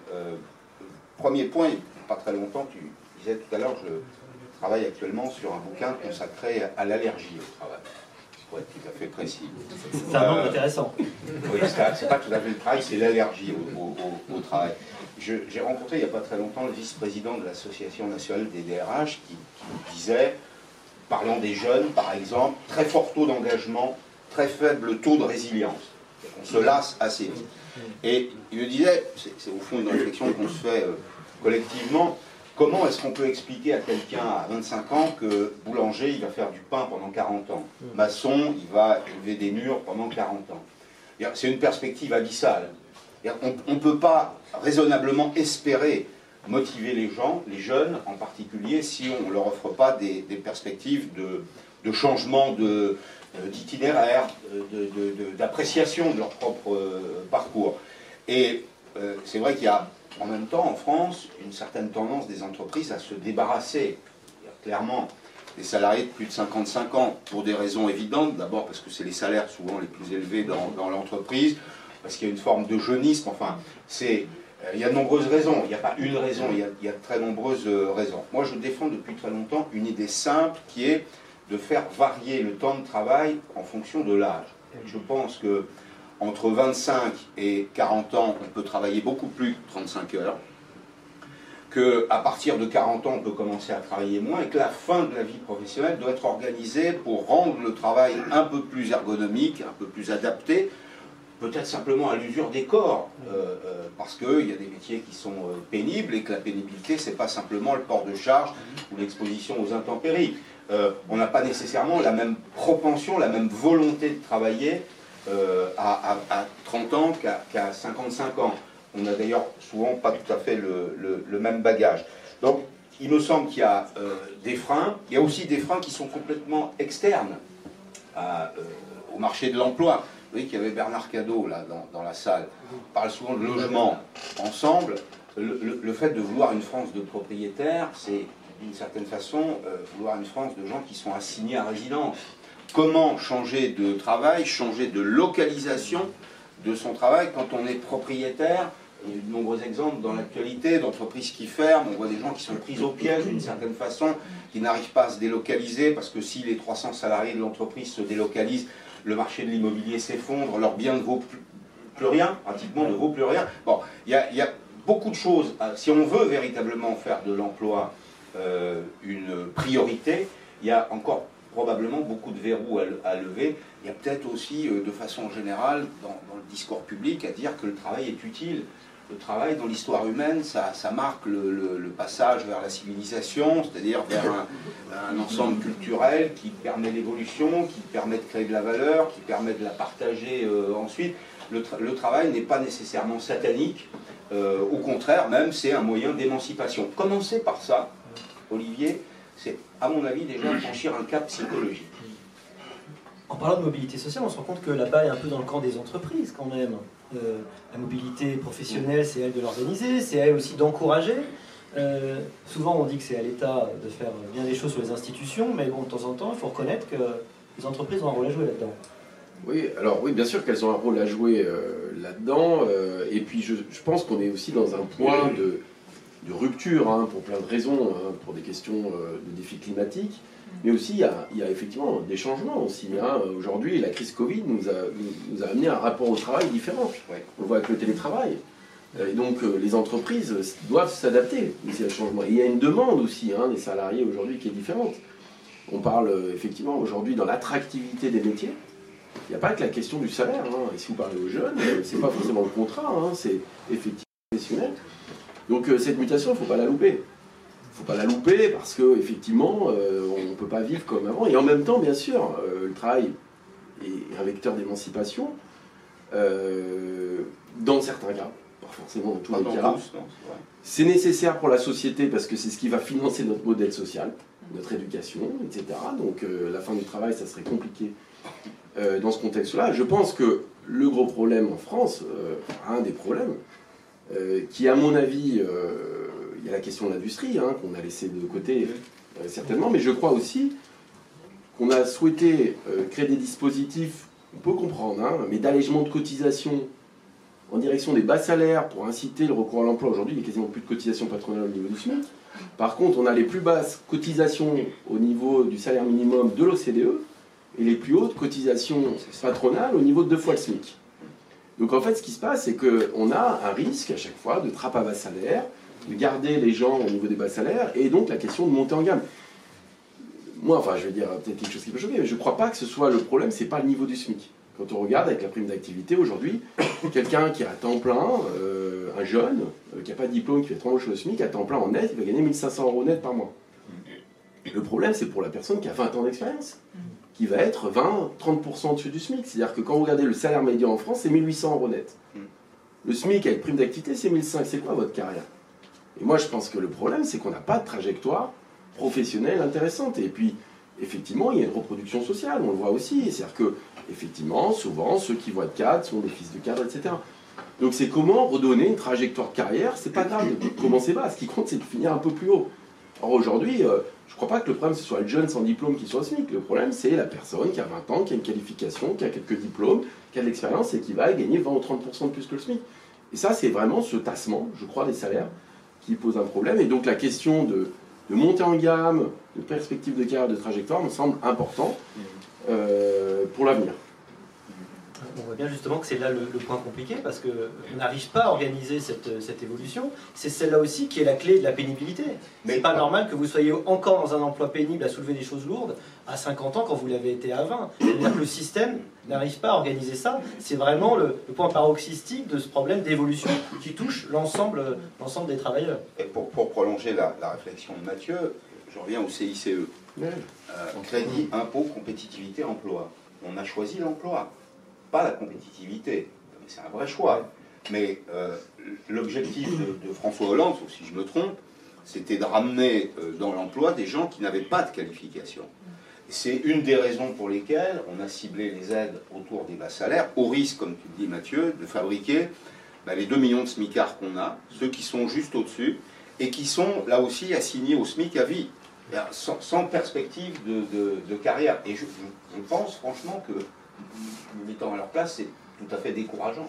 Premier point, il n'y a pas très longtemps, tu disais tout à l'heure, je travaille actuellement sur un bouquin consacré à l'allergie au travail. Pour être tout à fait précis. C'est un Euh, intéressant. Oui, c'est pas tout à fait le travail, c'est l'allergie au, au- au- au travail. J'ai rencontré il n'y a pas très longtemps le vice-président de l'Association nationale des DRH qui, qui disait, parlant des jeunes par exemple, très fort taux d'engagement, très faible taux de résilience. On se lasse assez vite. Et il me disait, c'est c'est au fond une réflexion qu'on se fait euh, collectivement, comment est-ce qu'on peut expliquer à quelqu'un à 25 ans que boulanger, il va faire du pain pendant 40 ans Maçon, il va élever des murs pendant 40 ans c'est une perspective abyssale. On ne peut pas raisonnablement espérer motiver les gens, les jeunes en particulier, si on ne leur offre pas des, des perspectives de, de changement de- euh, d'itinéraire, de- de- de- d'appréciation de, leur propre euh, parcours. Et euh, c'est vrai qu'il y a en même temps en France une certaine tendance des entreprises à se débarrasser, clairement, des salariés de plus de 55 ans pour des raisons évidentes. D'abord parce que c'est les salaires souvent les plus élevés dans, l'entreprise, parce qu'il y a une forme de jeunisme. Enfin, euh, il y a de nombreuses raisons. Il n'y a pas une raison, il y a, il y a de très nombreuses euh, raisons. Moi, je défends depuis très longtemps une idée simple qui est de faire varier le temps de travail en fonction de l'âge. Je pense que entre 25 et 40 ans, on peut travailler beaucoup plus que 35 heures qu'à partir de 40 ans, on peut commencer à travailler moins et que la fin de la vie professionnelle doit être organisée pour rendre le travail un peu plus ergonomique, un peu plus adapté, peut-être simplement à l'usure des corps, euh, euh, parce qu'il y a des métiers qui sont euh, pénibles et que la pénibilité, c'est pas simplement le port de charge ou l'exposition aux intempéries. On n'a pas nécessairement la même propension, la même volonté de travailler euh, à, à- à 30 ans qu'à qu'à 55 ans. On n'a d'ailleurs souvent pas tout à fait le, même bagage. Donc, il me semble qu'il y a euh, des freins. Il y a aussi des freins qui sont complètement externes euh, au marché de l'emploi. Vous voyez qu'il y avait Bernard Cadeau là dans, la salle. On parle souvent de logement ensemble. Le, fait de vouloir une France de propriétaires, c'est d'une certaine façon vouloir une France de gens qui sont assignés à résidence. Comment changer de travail, changer de localisation de son travail quand on est propriétaire il y a de nombreux exemples dans l'actualité d'entreprises qui ferment. On voit des gens qui sont pris au piège d'une certaine façon, qui n'arrivent pas à se délocaliser parce que si les 300 salariés de l'entreprise se délocalisent, le marché de l'immobilier s'effondre, leur bien ne vaut plus, rien, pratiquement ne vaut plus rien. Bon, il y a, beaucoup de choses. Si on veut véritablement faire de l'emploi euh, une priorité, il y a encore probablement beaucoup de verrous à, le- à lever. Il y a peut-être aussi, euh, de façon générale, dans, le discours public, à dire que le travail est utile. Le travail, dans l'histoire humaine, ça, marque le, passage vers la civilisation, c'est-à-dire vers un, ensemble culturel qui permet l'évolution, qui permet de créer de la valeur, qui permet de la partager euh, ensuite. Le, tra- le travail n'est pas nécessairement satanique, euh, au contraire, même, c'est un moyen d'émancipation. Commencer par ça, Olivier, à mon avis, déjà franchir un cap psychologique. En parlant de mobilité sociale, on se rend compte que la balle est un peu dans le camp des entreprises quand même. Euh, la mobilité professionnelle, c'est elle de l'organiser, c'est elle aussi d'encourager. Euh, souvent, on dit que c'est à l'État de faire bien des choses sur les institutions, mais bon, de temps en temps, il faut reconnaître que les entreprises ont un rôle à jouer là-dedans. Oui, alors oui, bien sûr qu'elles ont un rôle à jouer euh, là-dedans. euh, et puis je, je pense qu'on est aussi dans un point de, de rupture, hein, pour plein de raisons, hein, pour des questions euh, de défis climatiques, mais aussi il y a, il y a effectivement des changements aussi. hein. Aujourd'hui, la crise Covid nous a, nous, a amené un rapport au travail différent. Ouais. On le voit avec le télétravail. Euh, Et donc euh, les entreprises doivent s'adapter aussi à ce changement. Et il y a une demande aussi des salariés aujourd'hui qui est différente. On parle euh, effectivement aujourd'hui dans l'attractivité des métiers. Il n'y a pas que la question du salaire. Et si vous parlez aux jeunes, c'est pas forcément le contrat, c'est effectivement professionnel. Donc euh, cette mutation, il ne faut pas la louper. Il ne faut pas la louper parce que effectivement, euh, on ne peut pas vivre comme avant. Et en même temps, bien sûr, euh, le travail est un vecteur d'émancipation. dans certains cas, pas forcément dans tous les cas. c'est nécessaire pour la société parce que c'est ce qui va financer notre modèle social, notre éducation, etc. Donc la fin du travail, ça serait compliqué dans ce contexte-là. Je pense que le gros problème en France, un des problèmes, qui à mon avis, euh, il y a la question de l'industrie, hein, qu'on a laissé de côté euh, certainement, mais je crois aussi qu'on a souhaité euh, créer des dispositifs, on peut comprendre, hein, mais d'allègement de cotisation en direction des bas salaires pour inciter le recours à l'emploi. Aujourd'hui, il n'y a quasiment plus de cotisation patronale au niveau du SMIC. Par contre, on a les plus basses cotisations au niveau du salaire minimum de l'OCDE et les plus hautes cotisations patronales au niveau de deux fois le SMIC. Donc en fait, ce qui se passe, c'est qu'on a un risque à chaque fois de trappe à bas salaire, de garder les gens au niveau des bas salaires, et donc la question de monter en gamme. Moi, enfin, je vais dire peut-être quelque chose qui peut choquer, mais je ne crois pas que ce soit le problème, c'est pas le niveau du SMIC. Quand on regarde avec la prime d'activité aujourd'hui, [coughs] quelqu'un qui est à temps plein, euh, un jeune, euh, qui n'a pas de diplôme, qui fait 30 au SMIC, à temps plein en net, il va gagner 1500 euros net par mois. Le problème, c'est pour la personne qui a 20 ans d'expérience, qui va être 20-30% au-dessus du SMIC. C'est-à-dire que quand vous regardez le salaire médian en France, c'est 1800 euros net. Le SMIC avec prime d'activité, c'est 1500. C'est quoi votre carrière? Et moi, je pense que le problème, c'est qu'on n'a pas de trajectoire professionnelle intéressante. Et puis, effectivement, il y a une reproduction sociale, on le voit aussi. C'est-à-dire que, effectivement, souvent, ceux qui vont être cadres sont des fils de cadres, etc. Donc, c'est comment redonner une trajectoire de carrière? C'est pas grave de commencer bas? Ce qui compte, c'est de finir un peu plus haut. Or, aujourd'hui, euh, je ne crois pas que le problème, ce soit le jeune sans diplôme qui soit au SMIC. Le problème, c'est la personne qui a 20 ans, qui a une qualification, qui a quelques diplômes, qui a de l'expérience et qui va gagner 20 ou 30% de plus que le SMIC. Et ça, c'est vraiment ce tassement, je crois, des salaires qui pose un problème. Et donc, la question de, de monter en gamme, de perspective de carrière, de trajectoire, me semble important euh, pour l'avenir. On voit bien justement que c'est là le, le point compliqué parce qu'on n'arrive pas à organiser cette, cette évolution. C'est celle-là aussi qui est la clé de la pénibilité. Mais C'est pas normal que vous soyez encore dans un emploi pénible à soulever des choses lourdes à 50 ans quand vous l'avez été à 20. C'est-à-dire que le système n'arrive pas à organiser ça. C'est vraiment le, le point paroxystique de ce problème d'évolution qui touche l'ensemble des travailleurs. Et pour, pour prolonger la, la réflexion de Mathieu, je reviens au CICE. Euh, crédit, impôt, compétitivité, emploi. On a choisi l'emploi, pas la compétitivité. C'est un vrai choix. Mais euh, l'objectif de, François Hollande, si je me trompe, c'était de ramener euh, dans l'emploi des gens qui n'avaient pas de qualification. C'est une des raisons pour lesquelles on a ciblé les aides autour des bas salaires, au risque, comme tu le dis Mathieu, de fabriquer bah, les 2 millions de smicards qu'on a, ceux qui sont juste au-dessus, et qui sont là aussi assignés au SMIC à vie, C'est-à-dire sans, perspective de, carrière. Et je pense franchement que, me mettant à leur place, c'est tout à fait décourageant.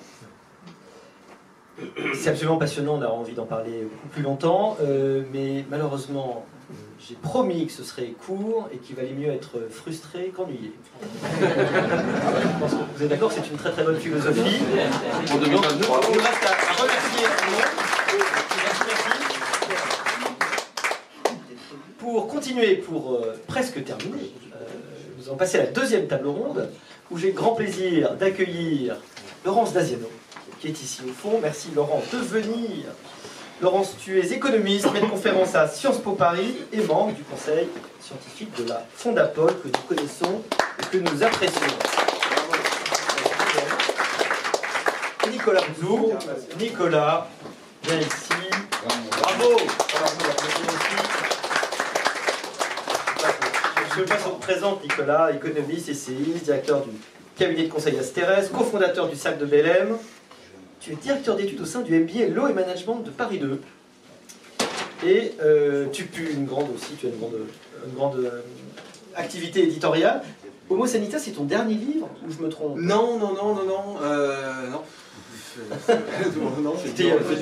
C'est absolument passionnant, on a envie d'en parler beaucoup plus longtemps, euh, mais malheureusement, euh, j'ai promis que ce serait court et qu'il valait mieux être frustré qu'ennuyé. Je pense que vous êtes d'accord, c'est une très très bonne philosophie. En 2023. Donc, il nous reste à, remercier tout le monde. Merci. Pour continuer, pour euh, presque terminer, euh, nous allons passer à la deuxième table ronde, où j'ai grand plaisir d'accueillir Laurence Daziano, qui est ici au fond. Merci Laurent de venir. Laurence, tu es économiste, maître conférence à Sciences Po Paris et membre du conseil scientifique de la Fondapol que nous connaissons et que nous apprécions. Nicolas Bouzou. Nicolas, viens ici. Bravo Alors, nous l'applaudissons aussi. Je me passe- présente Nicolas, économiste, essayiste, directeur du cabinet de conseil Asterès, cofondateur du SAC de Belém. Tu es directeur d'études au sein du MBA Law et Management de Paris 2. Et euh, tu pues une grande aussi, tu as une grande, une grande euh, activité éditoriale. Homo Sanitas, c'est ton dernier livre ou je me trompe? Non, non, non, non, non. euh, non.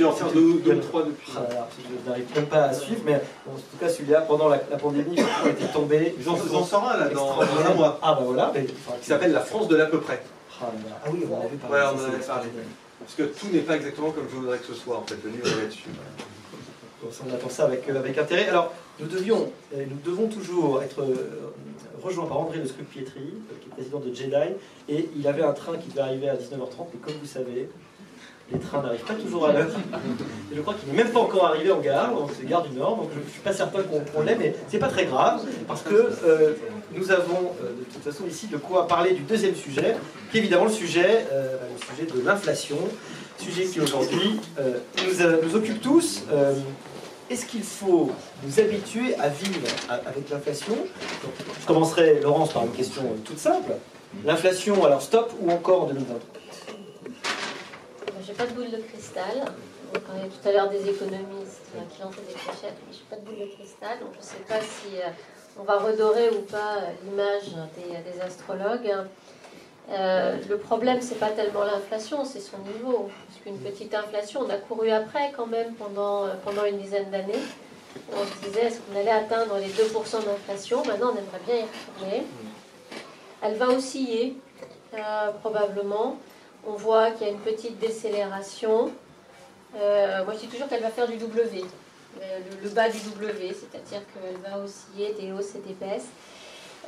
En faire deux, ou trois depuis. Ah, je n'arrive même pas à suivre, mais en tout cas celui-là, pendant la, la pandémie, on était tombé. J'en sors un là dans, un mois, Ah bah voilà. mais- qui s'appelle La France de l'à peu près. Ah, là. Ah oui, on en avait parlé. On en avait parlé. Parce que tout n'est pas exactement comme je voudrais que ce soit en fait. Le livre est là-dessus. [laughs] On attend ça avec, euh, avec intérêt. Alors, nous devions, euh, nous devons toujours être euh, rejoints par André Le Scrupietri, euh, qui est président de Jedi, et il avait un train qui devait arriver à 19h30, mais comme vous savez, les trains n'arrivent pas toujours à l'heure. Je crois qu'il n'est même pas encore arrivé en gare, donc c'est gare du Nord, donc je ne suis pas certain qu'on l'ait, mais c'est pas très grave, parce que euh, nous avons euh, de toute façon ici de quoi parler du deuxième sujet, qui est évidemment le sujet, euh, le sujet de l'inflation, sujet qui aujourd'hui nous, occupe tous. Est-ce qu'il faut nous habituer à vivre avec l'inflation? Je commencerai, Laurence, par une question toute simple. L'inflation, alors stop ou encore en 2023 Pas de boule de cristal. On parlait tout à l'heure des économistes qui lancent des clochettes, mais j'ai pas de boule de cristal, je ne sais pas si euh, on va redorer ou pas euh, l'image des, astrologues. Euh, le problème, c'est pas tellement l'inflation, c'est son niveau. Parce qu'une petite inflation, on a couru après quand même pendant, pendant une dizaine d'années. On se disait, est-ce qu'on allait atteindre les 2% d'inflation? Maintenant, on aimerait bien y retourner. Elle va osciller, probablement. On voit qu'il y a une petite décélération. Euh, moi, je dis toujours qu'elle va faire du W, euh, le, bas du W, c'est-à-dire qu'elle va osciller des hausses et des baisses.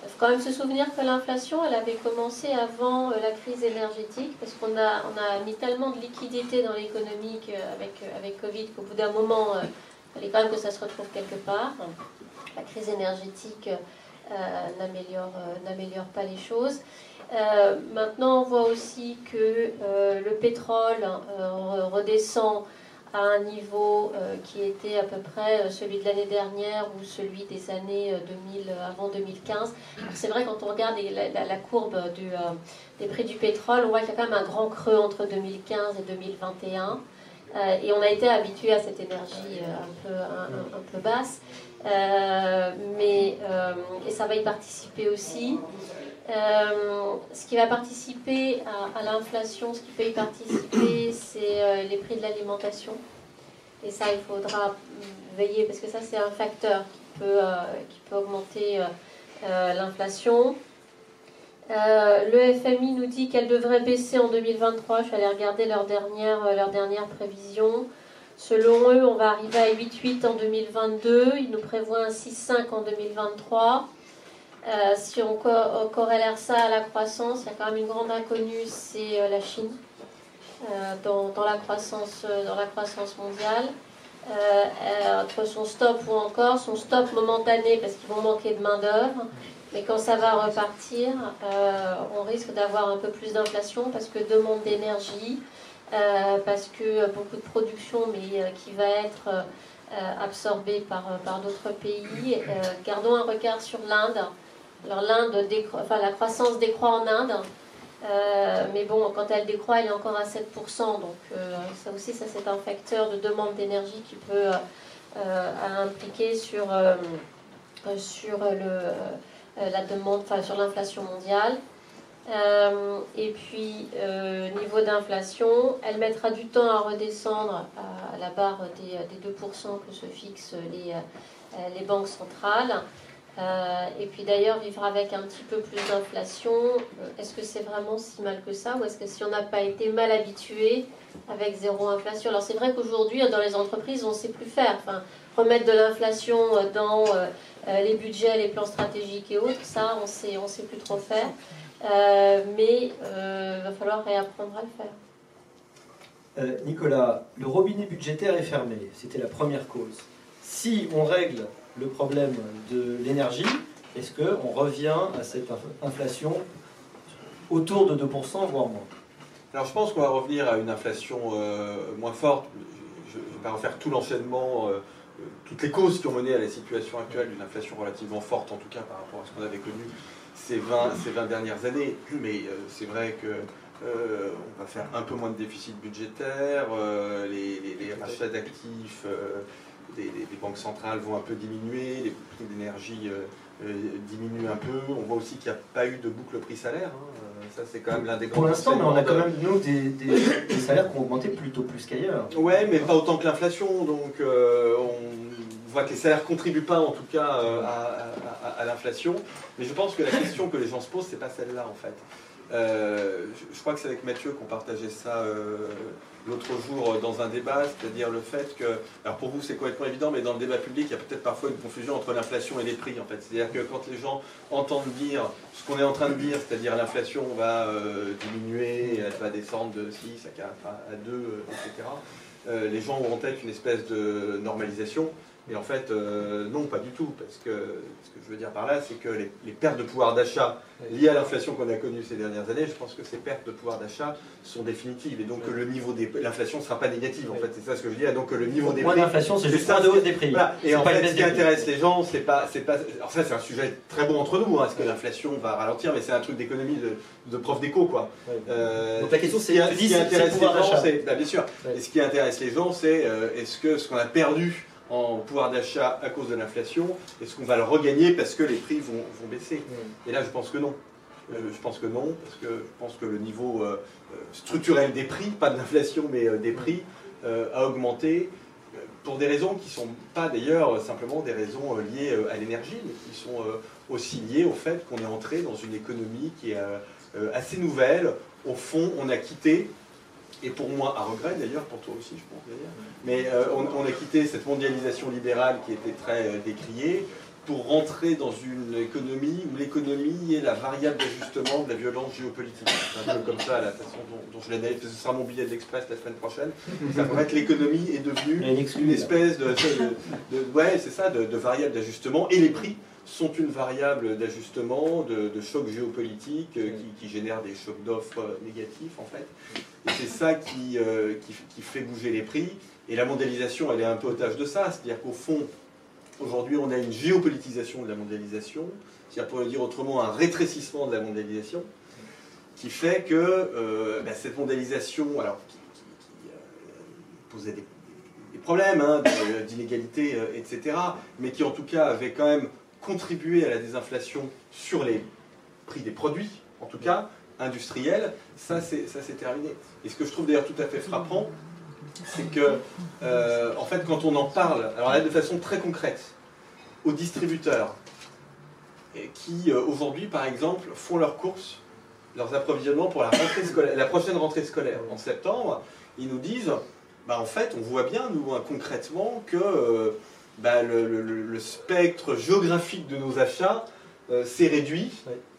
Il faut quand même se souvenir que l'inflation, elle avait commencé avant euh, la crise énergétique, parce qu'on a, mis tellement de liquidités dans l'économie avec, euh, avec Covid qu'au bout d'un moment, euh, il fallait quand même que ça se retrouve quelque part. La crise énergétique euh, euh, n'améliore pas les choses. Euh, maintenant, on voit aussi que euh, le pétrole euh, re- redescend à un niveau euh, qui était à peu près euh, celui de l'année dernière ou celui des années euh, 2000, euh, avant 2015. Alors, C'est vrai, quand on regarde la, courbe euh, des prix du pétrole, on voit qu'il y a quand même un grand creux entre 2015 et 2021. Euh, et on a été habitué à cette énergie euh, un, peu, un- peu basse. Euh, mais, euh, et ça va y participer aussi. Euh, ce qui va participer à, l'inflation, ce qui peut y participer, [clears throat] c'est euh, les prix de l'alimentation. Et ça, il faudra veiller parce que ça, c'est un facteur qui peut, euh, augmenter l'inflation. Euh, le FMI nous dit qu'elle devrait baisser en 2023. Je suis allée regarder leur dernière, euh, leur dernière prévision. Selon eux, on va arriver à 8,8 en 2022. Ils nous prévoient un 6,5 en 2023. Euh, si on, co- corrélère ça à la croissance, il y a quand même une grande inconnue, c'est euh, la Chine euh, dans, la croissance, mondiale. Entre son stop ou encore son stop momentané parce qu'ils vont manquer de main-d'œuvre. Mais quand ça va repartir, on risque d'avoir un peu plus d'inflation parce que demande d'énergie, parce que beaucoup de production, mais qui va être absorbée par, d'autres pays. Gardons un regard sur l'Inde. Alors l'Inde, enfin la croissance décroît en Inde, Euh, mais bon, quand elle décroît, elle est encore à 7%. Donc euh, ça aussi, ça c'est un facteur de demande d'énergie qui peut euh, impliquer sur, sur le, la demande, enfin sur l'inflation mondiale. Et puis, niveau d'inflation, elle mettra du temps à redescendre à la barre des, des 2% que se fixent les, les banques centrales. Euh, et puis d'ailleurs, vivre avec un petit peu plus d'inflation, euh, est-ce que c'est vraiment si mal que ça Ou est-ce que si on n'a pas été mal habitué avec zéro inflation? Alors c'est vrai qu'aujourd'hui, dans les entreprises, on ne sait plus faire. Enfin, remettre de l'inflation euh, dans les budgets, les plans stratégiques et autres, ça, on sait, on sait plus trop faire. Mais il va falloir réapprendre à le faire. Nicolas, le robinet budgétaire est fermé. C'était la première cause. Si on règle le problème de l'énergie, est-ce qu'on revient à cette inf- inflation autour de 2%, voire moins? Alors je pense qu'on va revenir à une inflation euh, moins forte. Je ne vais pas refaire tout l'enchaînement, euh, euh, toutes les causes qui ont mené à la situation actuelle d'une inflation relativement forte, en tout cas par rapport à ce qu'on avait connu ces 20, ces 20 dernières années. Mais c'est vrai que euh, on va faire un peu moins de déficit budgétaire, les, les- rachats d'actifs des, des- banques centrales vont un peu diminuer, les prix d'énergie euh, euh, diminuent un peu. On voit aussi qu'il n'y a pas eu de boucle prix-salaire. hein. Euh, ça, c'est quand même l'un des grands Pour l'instant, mais on a quand même, nous, des, des- des salaires qui ont augmenté plutôt plus qu'ailleurs. Ouais, mais pas autant que l'inflation. Donc, on voit que les salaires contribuent pas, en tout cas, à, à- à- à l'inflation. Mais je pense que la question que les gens se posent, c'est pas celle-là, en fait. Euh, je, je crois que c'est avec Mathieu qu'on partageait ça euh, l'autre jour dans un débat, c'est-à-dire le fait que, alors pour vous c'est complètement évident, mais dans le débat public, il y a peut-être parfois une confusion entre l'inflation et les prix en fait. C'est-à-dire que quand les gens entendent dire ce qu'on est en train de dire, c'est-à-dire l'inflation va euh, diminuer, elle va descendre de 6 à 4 à à 2, euh, etc., euh, les gens ont en tête une espèce de normalisation. Et en fait, euh, non, pas du tout, parce que ce que je veux dire par là, c'est que les, les pertes de pouvoir d'achat liées à l'inflation qu'on a connue ces dernières années, je pense que ces pertes de pouvoir d'achat sont définitives, et donc que le niveau des l'inflation ne sera pas négative, en fait, c'est ça ce que je dis, et donc que le niveau des Moins prix d'inflation, c'est juste de hausse des prix. voilà. Et en pas fait, ce qui intéresse les gens, c'est pas, c'est pas. Alors ça, c'est un sujet très bon entre nous. hein, Est-ce que l'inflation va ralentir Mais c'est un truc d'économie de, de prof d'éco, quoi. Euh, Donc la question, ce c'est- ce qui intéresse les gens, c'est, bah, bien sûr. Et ce qui intéresse les gens, c'est euh, est-ce que ce qu'on a perdu en pouvoir d'achat à cause de l'inflation, est-ce qu'on va le regagner parce que les prix vont, vont baisser? Et là, je pense que non. Euh, je pense que non, parce que je pense que le niveau euh, euh, structurel des prix, pas de l'inflation, mais des prix, a augmenté pour des raisons qui ne sont pas d'ailleurs simplement des raisons liées à l'énergie, mais qui sont aussi liées au fait qu'on est entré dans une économie qui est assez nouvelle. Au fond, on a quitté, et pour moi, à regret d'ailleurs, pour toi aussi, je pense d'ailleurs, mais euh, on, on a quitté cette mondialisation libérale qui était très euh, décriée pour rentrer dans une économie où l'économie est la variable d'ajustement de la violence géopolitique. C'est un peu comme ça la façon dont, dont je l'analyse, ce sera mon billet de l'Express la semaine prochaine. Ça pourrait être l'économie est devenue une espèce de, de- de- ouais, c'est ça, de, de variable d'ajustement. Et les prix sont une variable d'ajustement, de, de choc géopolitique euh, qui, qui génère des chocs d'offres euh, négatifs en fait. Et c'est ça qui, euh, qui, qui fait bouger les prix. Et la mondialisation, elle est un peu otage de ça. C'est-à-dire qu'au fond, aujourd'hui, on a une géopolitisation de la mondialisation. C'est-à-dire, pour le dire autrement, un rétrécissement de la mondialisation qui fait que bah, cette mondialisation, alors qui, posait des, problèmes hein, d'inégalité, etc., mais qui en tout cas avait quand même contribué à la désinflation sur les prix des produits, en tout cas industriels, ça c'est terminé. Et ce que je trouve d'ailleurs tout à fait frappant, c'est que euh, en fait quand on en parle, alors là de façon très concrète, aux distributeurs, qui euh, aujourd'hui par exemple font leurs courses leurs approvisionnements pour la, rentrée scolaire, la prochaine rentrée scolaire en septembre, ils nous disent, bah, en fait, on voit bien, nous, hein, concrètement, que euh, bah, le, le- spectre géographique de nos achats euh, s'est réduit,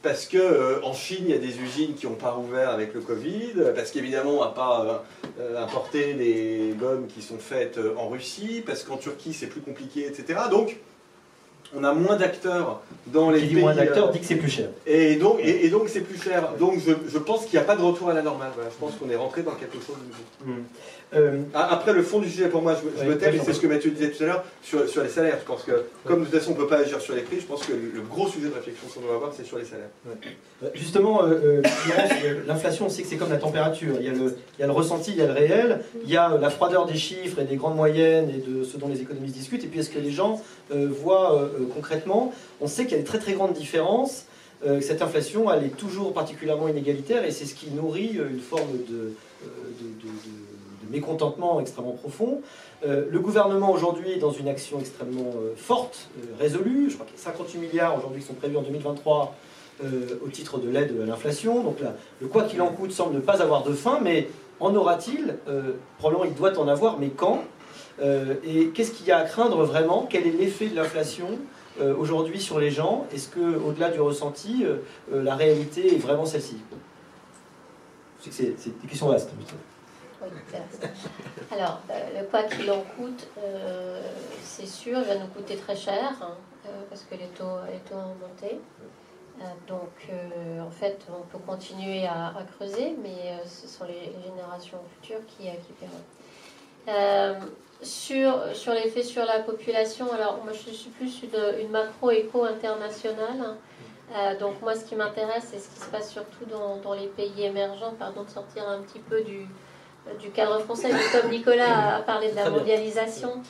parce que euh, en Chine, il y a des usines qui n'ont pas rouvert avec le Covid, parce qu'évidemment, on n'a pas euh, importé les gommes qui sont faites en Russie, parce qu'en Turquie, c'est plus compliqué, etc. Donc, on a moins d'acteurs dans les Qui dit pays... moins d'acteurs euh, dit que c'est plus cher. et donc, et, et donc c'est plus cher. Donc je, je pense qu'il n'y a pas de retour à la normale. Voilà, je pense qu'on est rentré dans quelque chose de nouveau. Euh, Ah, Après, le fond du sujet, pour moi, je, me- je Oui, me tais, mais c'est ce que Mathieu disait tout à l'heure sur, sur les salaires. Je pense que, comme de toute façon, on ne peut pas agir sur les prix, je pense que le, le gros sujet de réflexion qu'on doit avoir, c'est sur les salaires. Euh, Justement, euh, euh, euh, l'inflation, on sait que c'est comme la température. Il y, a le, il y a le ressenti, il y a le réel, il y a euh, la froideur des chiffres et des grandes moyennes et de ce dont les économistes discutent. Et puis, est-ce que les gens euh, voient euh, euh, concrètement On sait qu'il y a des très très grandes différences. euh, cette inflation, elle est toujours particulièrement inégalitaire et c'est ce qui nourrit euh, une forme de, euh, de- mécontentement extrêmement profond. Le gouvernement aujourd'hui est dans une action extrêmement forte, résolue. Je crois qu'il y a 58 milliards aujourd'hui qui sont prévus en 2023 euh, au titre de l'aide à l'inflation. Donc là, le quoi qu'il en coûte semble ne pas avoir de fin, mais en aura-t-il? Probablement il doit en avoir, mais quand? Et qu'est-ce qu'il y a à craindre vraiment? Quel est l'effet de l'inflation? Aujourd'hui sur les gens Est-ce que, au-delà du ressenti, euh, euh, la réalité est vraiment celle-ci? C'est- des questions vastes. Alors, euh, le quoi qu'il en coûte, euh, c'est sûr, il va nous coûter très cher, hein, euh, parce que les taux, les taux ont monté. Euh, donc, euh, en fait, on peut continuer à, creuser, mais euh, ce sont les, générations futures qui, euh, qui paieront. Sur sur l'effet sur la population, alors moi je suis plus une, une macro-éco internationale. hein. Euh, donc moi ce qui m'intéresse c'est ce qui se passe surtout dans, dans les pays émergents, pardon de sortir un petit peu du, du cadre français, mais comme Nicolas a parlé de la mondialisation,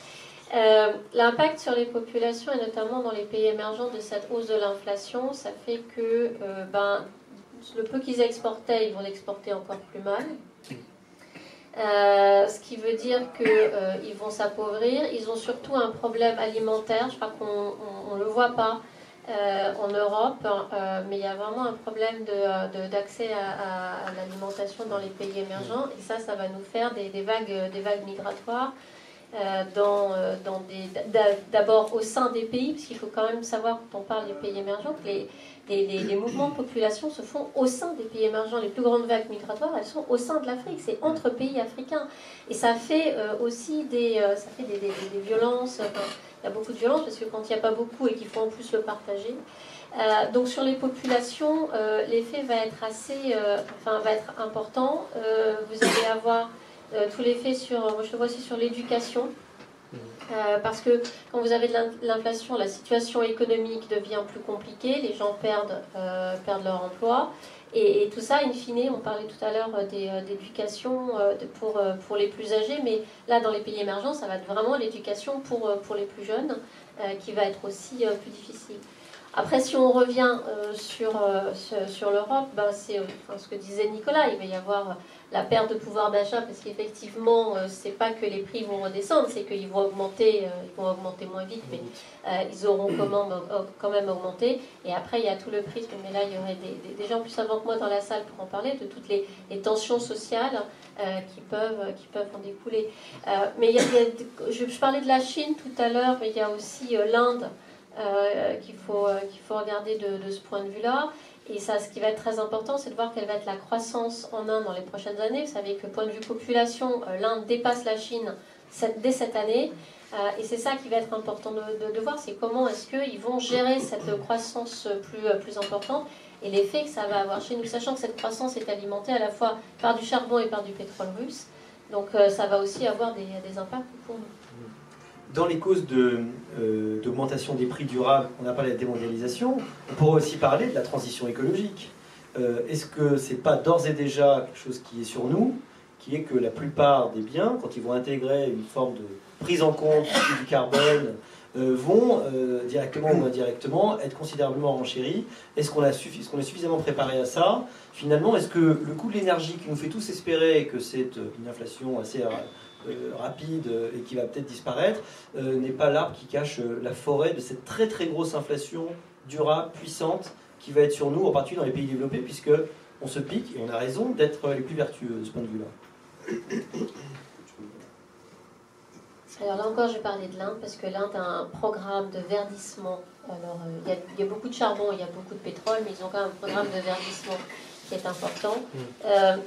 euh, l'impact sur les populations et notamment dans les pays émergents de cette hausse de l'inflation, ça fait que euh, ben, le peu qu'ils exportaient, ils vont l'exporter encore plus mal. Euh, ce qui veut dire qu'ils vont s'appauvrir. Ils ont surtout un problème alimentaire. Je crois qu'on ne le voit pas en Europe, hein, mais il y a vraiment un problème d'accès à, l'alimentation dans les pays émergents. Et ça, ça va nous faire des, vagues, des vagues migratoires. Dans, dans d'abord au sein des pays, parce qu'il faut quand même savoir quand on parle des pays émergents que les, mouvements de population se font au sein des pays émergents. Les plus grandes vagues migratoires, elles sont au sein de l'Afrique, c'est entre pays africains. Et ça fait euh, aussi des, euh, ça fait des, violences. il y a beaucoup de violences parce que quand il n'y a pas beaucoup et qu'il faut en plus le partager. Euh, donc sur les populations, l'effet va être assez, enfin va être important. vous allez avoir tout l'effet sur, moi je le vois aussi sur l'éducation. Euh, parce que quand vous avez de l'inflation, la situation économique devient plus compliquée, les gens perdent, euh, perdent leur emploi. Et, tout ça, in fine, on parlait tout à l'heure euh, d'éducation pour, pour les plus âgés, mais là, dans les pays émergents, ça va être vraiment l'éducation pour, pour les plus jeunes qui va être aussi plus difficile. Après, si on revient sur, sur l'Europe, ben, c'est ce que disait Nicolas, il va y avoir la perte de pouvoir d'achat parce qu'effectivement euh, c'est pas que les prix vont redescendre c'est qu'ils vont augmenter euh, ils vont augmenter moins vite mais euh, ils auront quand même, augmenté. Et après il y a tout le prisme mais là il y aurait des, gens plus savants que moi dans la salle pour en parler de toutes les, tensions sociales qui peuvent qui peuvent en découler. Mais a, je, parlais de la Chine tout à l'heure mais il y a aussi l'Inde qu'il faut qu'il faut regarder de, ce point de vue là et ça, ce qui va être très important, c'est de voir quelle va être la croissance en Inde dans les prochaines années. Vous savez que, point de vue population, euh, l'Inde dépasse la Chine dès cette année. Euh, et c'est ça qui va être important de, voir, c'est comment est-ce qu'ils vont gérer cette croissance plus, euh, plus importante et l'effet que ça va avoir chez nous, sachant que cette croissance est alimentée à la fois par du charbon et par du pétrole russe. Donc ça va aussi avoir des impacts pour nous. Dans les causes euh, d'augmentation des prix durables, on a parlé de la démondialisation, on pourrait aussi parler de la transition écologique. Euh, est-ce que ce n'est pas d'ores et déjà quelque chose qui est sur nous, qui est que la plupart des biens, quand ils vont intégrer une forme de prise en compte du carbone, euh, vont directement ou indirectement être considérablement renchéris? Est-ce qu'on est suffisamment préparé à ça? Finalement, est-ce que le coût de l'énergie qui nous fait tous espérer que c'est une inflation assez rapide et qui va peut-être disparaître, euh, n'est pas l'arbre qui cache euh, la forêt de cette très très grosse inflation durable, puissante, qui va être sur nous, en particulier dans les pays développés, puisque on se pique, et on a raison, d'être les plus vertueux de ce point de vue-là. Alors là encore, je vais parler de l'Inde, parce que l'Inde a un programme de verdissement. Alors, il y, a beaucoup de charbon, il y a beaucoup de pétrole, mais ils ont quand même un programme de verdissement qui est important. Mm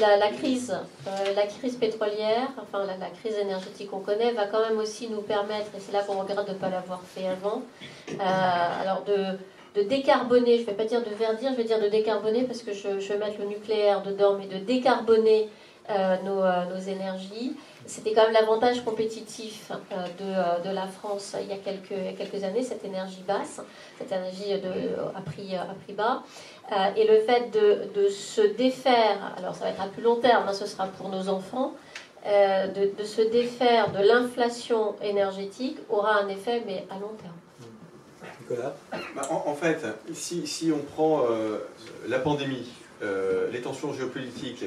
la, crise, euh, la crise pétrolière, enfin la, crise énergétique qu'on connaît, va quand même aussi nous permettre, et c'est là qu'on regrette de ne pas l'avoir fait avant, euh, alors de, décarboner, je ne vais pas dire de verdir, je vais dire de décarboner parce que je, vais mettre le nucléaire dedans, mais de décarboner euh, nos, énergies. C'était quand même l'avantage compétitif de, la France il y, a quelques, années, cette énergie basse, cette énergie à prix bas. Euh, et le fait de, se défaire, alors ça va être à plus long terme, hein, ce sera pour nos enfants, euh, de, se défaire de l'inflation énergétique aura un effet, mais à long terme. Nicolas bah, en, fait, si, si on prend euh, la pandémie, les tensions géopolitiques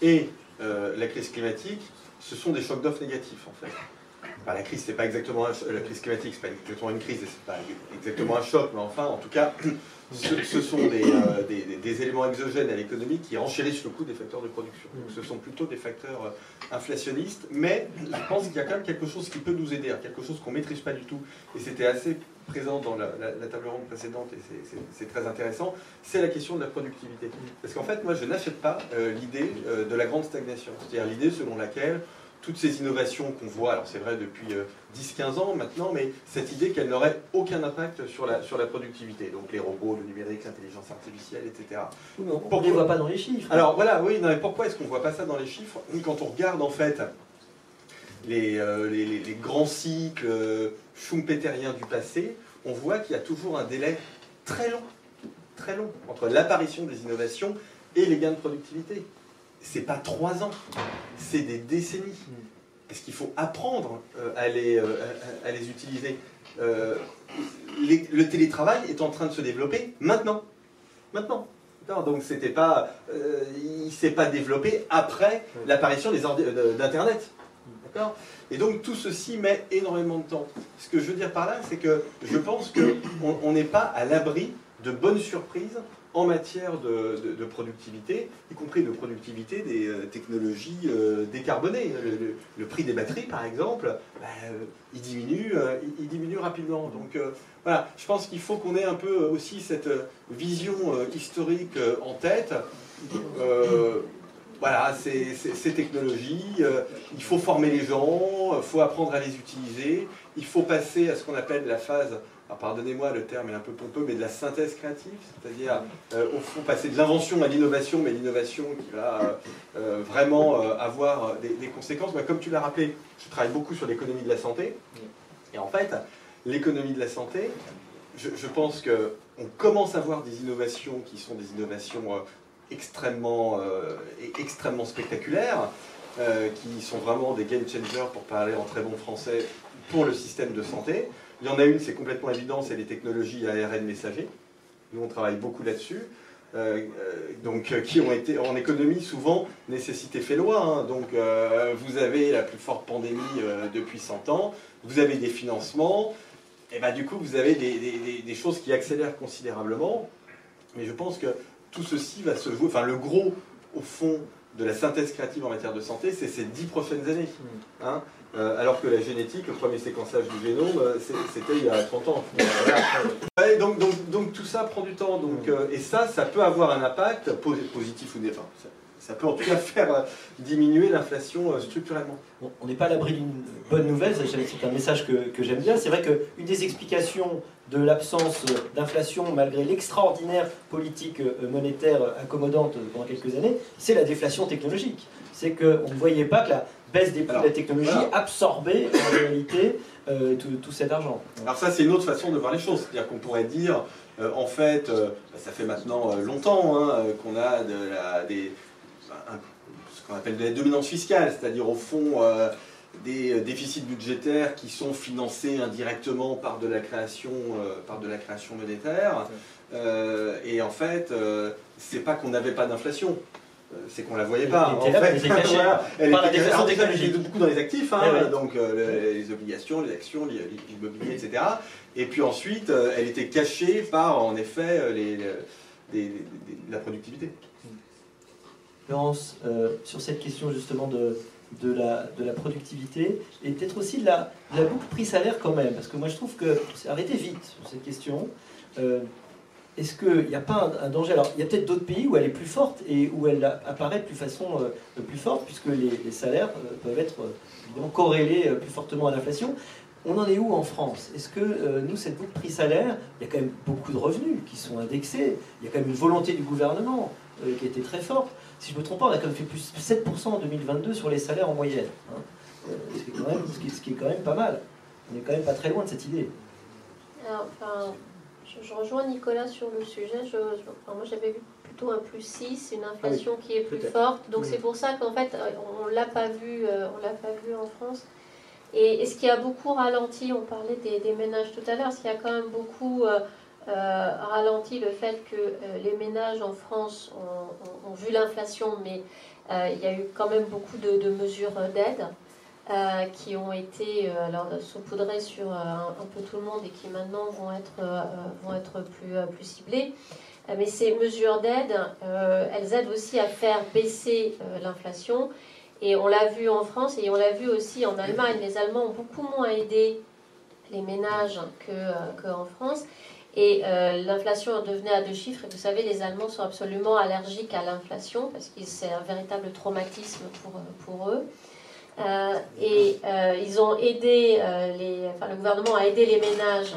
et la crise climatique, ce sont des chocs d'offres négatifs en fait. la crise, c'est pas exactement la crise climatique, c'est pas exactement une crise, c'est pas exactement un choc, mais enfin, en tout cas, ce, sont euh, des, éléments exogènes à l'économie qui renchérissent le coût des facteurs de production. Ce sont plutôt des facteurs euh, inflationnistes, mais je pense qu'il y a quand même quelque chose qui peut nous aider, hein, quelque chose qu'on ne maîtrise pas du tout, et c'était assez présent dans la, table ronde précédente, et c'est très intéressant, c'est la question de la productivité. Parce qu'en fait, moi, je n'achète pas euh, l'idée de la grande stagnation, c'est-à-dire l'idée selon laquelle toutes ces innovations qu'on voit, alors c'est vrai depuis 10-15 euh, ans maintenant, mais cette idée qu'elle n'aurait aucun impact sur la, sur la productivité, donc les robots, le numérique, l'intelligence artificielle, etc. on ne voit pas dans les chiffres. Alors voilà, oui, non, mais pourquoi est-ce qu'on ne voit pas ça dans les chiffres Quand on regarde en fait les, euh, les, grands cycles euh, schumpeteriens du passé, on voit qu'il y a toujours un délai très long, très long, entre l'apparition des innovations et les gains de productivité c'est pas trois ans, c'est des décennies. Parce qu'il faut apprendre euh, à les, euh, à les utiliser. Euh, le télétravail est en train de se développer maintenant. Maintenant. Donc c'était pas, euh, il ne s'est pas développé après l'apparition des ordi- euh, d'Internet. D'accord? Et donc tout ceci met énormément de temps. Ce que je veux dire par là, c'est que je pense qu'on on n'est pas à l'abri de bonnes surprises en matière de, productivité, y compris de productivité des euh, technologies euh, décarbonées. Le, prix des batteries, par exemple, bah, euh, il, diminue, il, diminue rapidement. Donc voilà, je pense qu'il faut qu'on ait un peu aussi cette vision historique en tête. Voilà, ces, technologies, il faut former les gens, il faut apprendre à les utiliser, il faut passer à ce qu'on appelle la phase, pardonnez-moi le terme est un peu pompeux, mais de la synthèse créative, c'est-à-dire euh, au fond passer de l'invention à l'innovation, mais l'innovation qui va euh, euh, vraiment avoir des, conséquences. Comme tu l'as rappelé, je travaille beaucoup sur l'économie de la santé, et en fait, l'économie de la santé, je, pense qu'on commence à voir des innovations qui sont des innovations extrêmement, spectaculaires, qui sont vraiment des game changers, pour parler en très bon français, pour le système de santé. Il y en a une, c'est complètement évident, c'est les technologies ARN messager. Nous, on travaille beaucoup là-dessus. Euh, euh, donc, euh, qui ont été en économie souvent nécessité fait loi. hein. Donc, vous avez la plus forte pandémie depuis 100 ans, vous avez des financements, et ben du coup, vous avez des, choses qui accélèrent considérablement. Mais je pense que tout ceci va se jouer. Enfin, le gros, au fond, de la synthèse créative en matière de santé, c'est ces dix prochaines années. Hein alors que la génétique, le premier séquençage du génome, euh, c'était il y a 30 ans. Voilà. Ouais, donc, donc, donc tout ça prend du temps. Donc, euh, et ça, ça peut avoir un impact po- positif ou négatif. Enfin, ça, ça peut en tout cas [laughs] faire euh, diminuer l'inflation euh, structurellement. Bon, on n'est pas à l'abri d'une bonne nouvelle, c'est un message que, que j'aime bien. C'est vrai qu'une des explications de l'absence d'inflation, malgré l'extraordinaire politique euh, monétaire accommodante pendant quelques années, c'est la déflation technologique. C'est qu'on ne voyait pas que la baisse des prix Alors, de la technologie voilà. absorbait en [coughs] réalité euh, tout, tout cet argent. Alors ça, c'est une autre façon de voir les choses. C'est-à-dire qu'on pourrait dire, euh, en fait, euh, ça fait maintenant longtemps hein, qu'on a de la, des, un- ce qu'on appelle de la dominance fiscale, c'est-à-dire au fond des déficits budgétaires qui sont financés indirectement par de la création, par de la création monétaire. Et en fait, c'est pas qu'on n'avait pas d'inflation. Euh, C'est qu'on la voyait pas. Elle était En là, fait, était cachée [laughs] voilà, elle par la était déjà, technologique. beaucoup dans les actifs, hein, Eh donc euh, les, obligations, les actions, l'immobilier, etc. Et puis ensuite, euh, elle était cachée par, en effet, les, les- la productivité. Laurence, euh, sur cette question justement de, de, la, de la productivité et peut-être aussi de la, de la boucle prix-salaire quand même, parce que moi je trouve que c'est arrêté vite sur cette question. Euh, Est-ce qu'il n'y a pas un, danger? Alors il y a peut-être d'autres pays où elle est plus forte et où elle apparaît de plus façon euh, plus forte, puisque les, salaires euh, peuvent être euh, corrélés plus fortement à l'inflation. On en est où en France? Est-ce que nous, cette boucle prix-salaire, il y a quand même beaucoup de revenus qui sont indexés, il y a quand même une volonté du gouvernement qui été très forte. Si je ne me trompe pas, on a quand même fait plus 7% en 2022 sur les salaires en moyenne. hein. Ce, qui est quand même, ce qui est quand même pas mal. On n'est quand même pas très loin de cette idée. Alors, enfin, je, rejoins Nicolas sur le sujet. Je, je- enfin, moi, j'avais vu plutôt un plus 6, une inflation qui est plus forte. Donc, Mm. c'est pour ça qu'en fait, euh, on l'a pas vu, euh, on l'a pas vu en France. Et, et ce qui a beaucoup ralenti, on parlait des, des ménages tout à l'heure, ce qui a quand même beaucoup euh, euh, ralenti le fait que euh, les ménages en France ont, ont- ont vu l'inflation, mais il y a eu quand même beaucoup de, de mesures d'aide euh, qui ont été euh, alors, saupoudrées sur euh, un, peu tout le monde et qui maintenant vont être, vont être plus, plus ciblées. Mais ces mesures d'aide, elles aident aussi à faire baisser l'inflation. Et on l'a vu en France et on l'a vu aussi en Allemagne. Les Allemands ont beaucoup moins aidé les ménages que, qu'en France. Et euh, l'inflation devenait à deux chiffres. Et vous savez, les Allemands sont absolument allergiques à l'inflation parce que c'est un véritable traumatisme pour, pour eux. Euh, et euh, ils ont aidé, euh, le gouvernement a aidé les ménages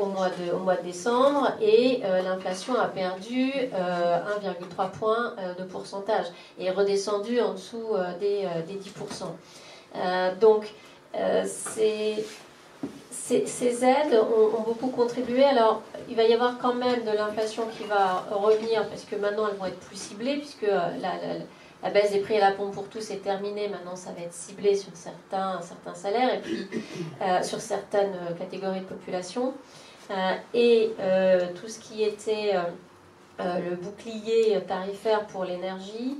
au, mois de, décembre et l'inflation a perdu euh, 1,3 points euh, de pourcentage et est redescendue en dessous des, euh, des 10%. Euh, donc, ces, aides ont, beaucoup contribué. Alors, il va y avoir quand même de l'inflation qui va revenir parce que maintenant elles vont être plus ciblées puisque la- la baisse des prix à la pompe pour tous est terminée. Maintenant, ça va être ciblé sur certains, salaires et puis euh, sur certaines catégories de population. Euh, et euh, tout ce qui était euh, le bouclier tarifaire pour l'énergie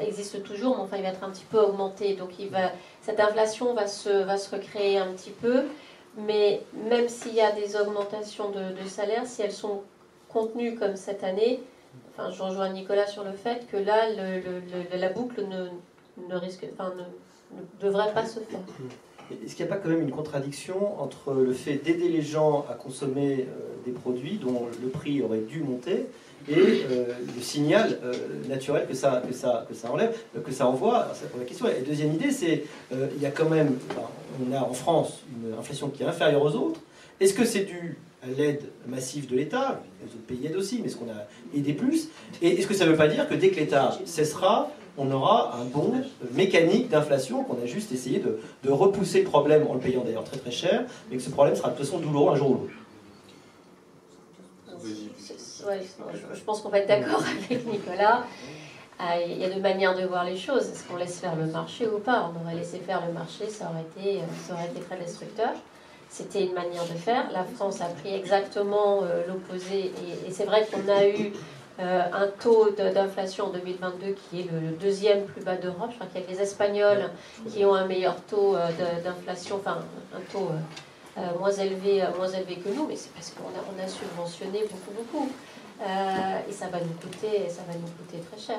existe toujours, mais enfin il va être un petit peu augmenté. Donc cette inflation va se, recréer un petit peu. Mais même s'il y a des augmentations de, de salaire, si elles sont contenues comme cette année, je rejoins Nicolas sur le fait que là, la boucle ne, ne risque, enfin, ne, devrait pas se faire. Est-ce qu'il n'y a pas quand même une contradiction entre le fait d'aider les gens à consommer euh, des produits dont le prix aurait dû monter et euh, le signal euh, naturel que ça, que, ça, que ça enlève, que ça envoie C'est la question. Deuxième idée, c'est il y a quand même, on a en France une inflation qui est inférieure aux autres. Est-ce que c'est dû l'aide massive de l'État Les autres pays aident aussi, mais est-ce qu'on a aidé plus Et est-ce que ça ne veut pas dire que dès que l'État cessera, on aura un bon mécanique d'inflation, qu'on a juste essayé de, de, repousser le problème en le payant d'ailleurs très très cher, mais que ce problème sera de toute façon douloureux un jour ou l'autre? Je pense qu'on va être d'accord [laughs] avec Nicolas. Ah, il y a deux manières de voir les choses. Est-ce qu'on laisse faire le marché ou pas? On aurait laissé faire le marché, ça aurait été, euh, ça aurait été très destructeur. C'était une manière de faire. La France a pris exactement euh, l'opposé. Et, c'est vrai qu'on a eu euh, un taux d'inflation en 2022 qui est le, deuxième plus bas d'Europe. Je crois qu'il y a les Espagnols qui ont un meilleur taux d'inflation, enfin un taux moins, élevé, moins élevé que nous, mais c'est parce qu'on a, a subventionné beaucoup, beaucoup. et ça va nous coûter, ça va nous coûter très cher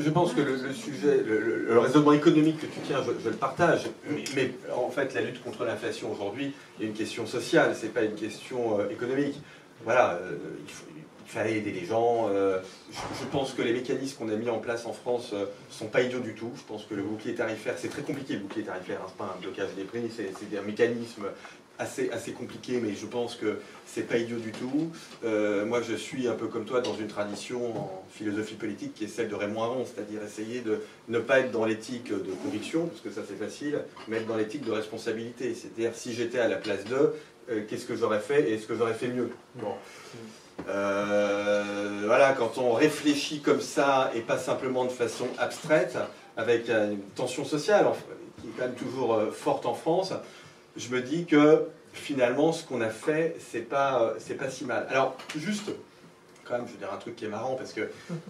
je, pense que le, sujet, le, raisonnement économique que tu tiens, je, le partage, mais, en fait, la lutte contre l'inflation aujourd'hui est une question sociale, c'est pas une question euh, économique. Voilà, euh, il, fallait aider les gens. Euh, je, pense que les mécanismes qu'on a mis en place en France sont pas idiots du tout. Je pense que le bouclier tarifaire, c'est très compliqué le bouclier tarifaire, hein, c'est pas un blocage des prix, c'est un mécanisme assez, assez compliqué, mais je pense que c'est pas idiot du tout. Euh, moi, je suis un peu comme toi dans une tradition en philosophie politique qui est celle de Raymond Aron, c'est-à-dire essayer de ne pas être dans l'éthique de conviction, parce que ça c'est facile, mais être dans l'éthique de responsabilité. C'est-à-dire, si j'étais à la place d'eux, euh, qu'est-ce que j'aurais fait et est-ce que j'aurais fait mieux? Bon. Euh, voilà, quand on réfléchit comme ça et pas simplement de façon abstraite, avec une tension sociale qui est quand même toujours forte en France, je me dis que finalement, ce qu'on a fait, c'est pas, c'est pas si mal. Alors, juste je veux dire un truc qui est marrant parce que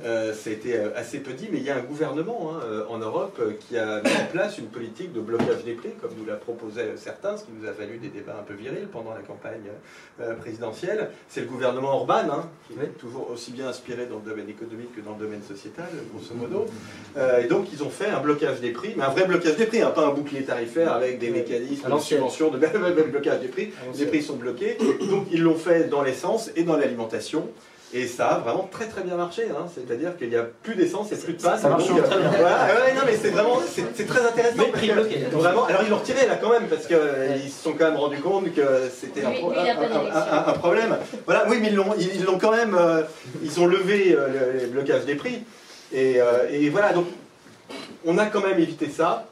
euh, ça a été euh, assez peu dit, mais il y a un gouvernement hein, euh, en Europe qui a mis en place une politique de blocage des prix, comme nous l'a proposé certains, ce qui nous a valu des débats un peu virils pendant la campagne présidentielle. C'est le gouvernement Orban, hein, qui est toujours aussi bien inspiré dans le domaine économique que dans le domaine sociétal, grosso modo. et donc, ils ont fait un blocage des prix, mais un vrai blocage des prix, hein, pas un bouclier tarifaire avec des mécanismes de subvention, de [laughs] blocage des prix. Les prix sont bloqués. Donc, ils l'ont fait dans l'essence et dans l'alimentation. Et ça a vraiment très très bien marché, hein. c'est-à-dire qu'il n'y a plus d'essence, il n'y a plus de panne. Ça marche très bien. ouais, non, mais c'est vraiment, c'est très intéressant. vraiment, alors ils l'ont retiré là quand même, parce qu'ils se sont quand même rendus compte que c'était un, un, problème. Voilà, oui, mais ils l'ont ils, l'ont quand même, euh, ils ont levé euh, le, blocage des prix. Et, euh, et voilà, donc on a quand même évité ça.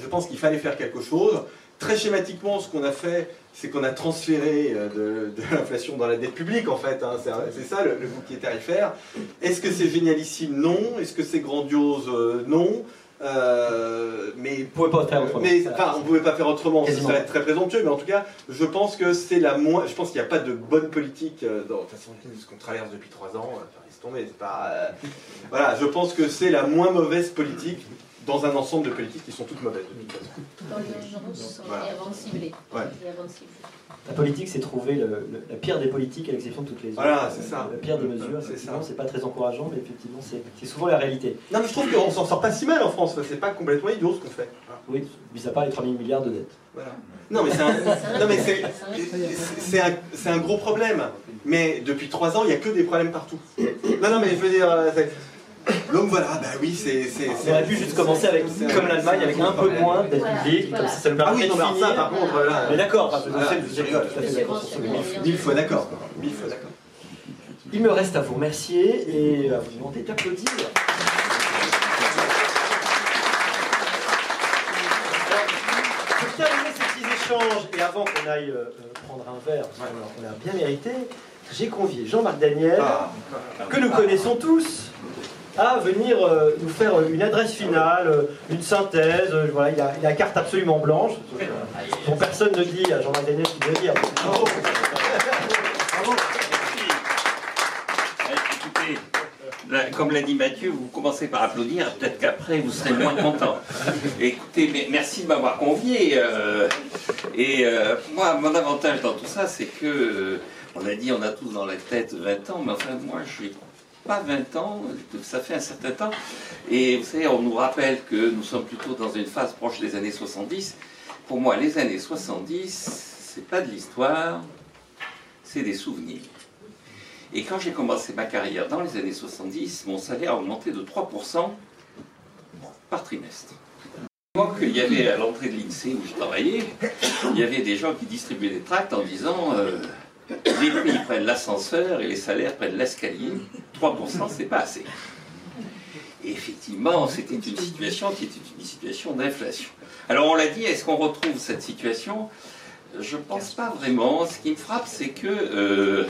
Je pense qu'il fallait faire quelque chose. Très schématiquement, ce qu'on a fait, c'est qu'on a transféré euh, de, l'inflation dans la dette publique, en fait. Hein. c'est ça le, bouquet tarifaire. Est-ce que c'est génialissime? Non. Est-ce que c'est grandiose? Euh, Non. Euh, mais on pouvait pas faire autrement. Mais, enfin, on pouvait pas faire autrement. Ça serait très présomptueux. Mais en tout cas, je pense que c'est la moins. Je pense qu'il n'y a pas de bonne politique. Dans, de toute façon, ce qu'on traverse depuis trois ans, laisse tomber. Pas, voilà, je pense que c'est la moins mauvaise politique dans un ensemble de politiques qui sont toutes mauvaises de toute façon. Dans l'urgence voilà. et avant. La politique, c'est trouver le, la pire des politiques à l'exception de toutes les autres. Voilà, c'est ça. La pire des mesures. C'est ça. C'est pas très encourageant, mais effectivement, c'est souvent la réalité. Non, mais je trouve qu'on s'en sort pas si mal en France. C'est pas complètement idiot ce qu'on fait. Oui, mis à part les 3 000 milliards de dettes. Voilà. Non, mais c'est un, un, un, gros problème. Mais depuis 3 ans, il n'y a que des problèmes partout. Non, non, mais je veux dire, euh, donc voilà, bah oui, c'est. On aurait pu juste commencer avec, comme l'Allemagne, avec un peu moins d'aide publique, comme ça, ça nous permet ah oui, non, mais ça, par contre, là. Mais d'accord, mille fois d'accord. Mille fois d'accord. Il me reste à vous remercier et à vous demander d'applaudir. Pour terminer ces petits échanges, et avant qu'on aille euh, prendre un verre, parce qu'on a bien mérité, j'ai convié Jean-Marc Daniel, ah. que nous connaissons tous, à venir euh, nous faire une adresse finale, euh, une synthèse. Euh, voilà, il a, il a la carte absolument blanche, dont personne ne dit à Jean-Marc Daniel ce qu'il veut dire. Écoutez, là, comme l'a dit Mathieu, vous commencez par applaudir, peut-être qu'après vous serez moins content. Écoutez, merci de m'avoir convié. euh, et euh, moi, mon avantage dans tout ça, c'est que, euh, on a dit, on a tous dans la tête 20 ans, mais enfin, moi, je n'ai pas 20 ans, ça fait un certain temps. Et vous savez, on nous rappelle que nous sommes plutôt dans une phase proche des années 70. Pour moi, les années 70, c'est pas de l'histoire, c'est des souvenirs. Et quand j'ai commencé ma carrière dans les années 70, mon salaire a augmenté de 3% par trimestre. Qu'il y avait à l'entrée de l'INSEE où je travaillais, il y avait des gens qui distribuaient des tracts en disant euh, les prix prennent l'ascenseur et les salaires prennent l'escalier. 3%, c'est pas assez. Effectivement, c'était une situation qui était une situation d'inflation. Alors on l'a dit, est-ce qu'on retrouve cette situation? Je ne pense pas vraiment. Ce qui me frappe, c'est que euh,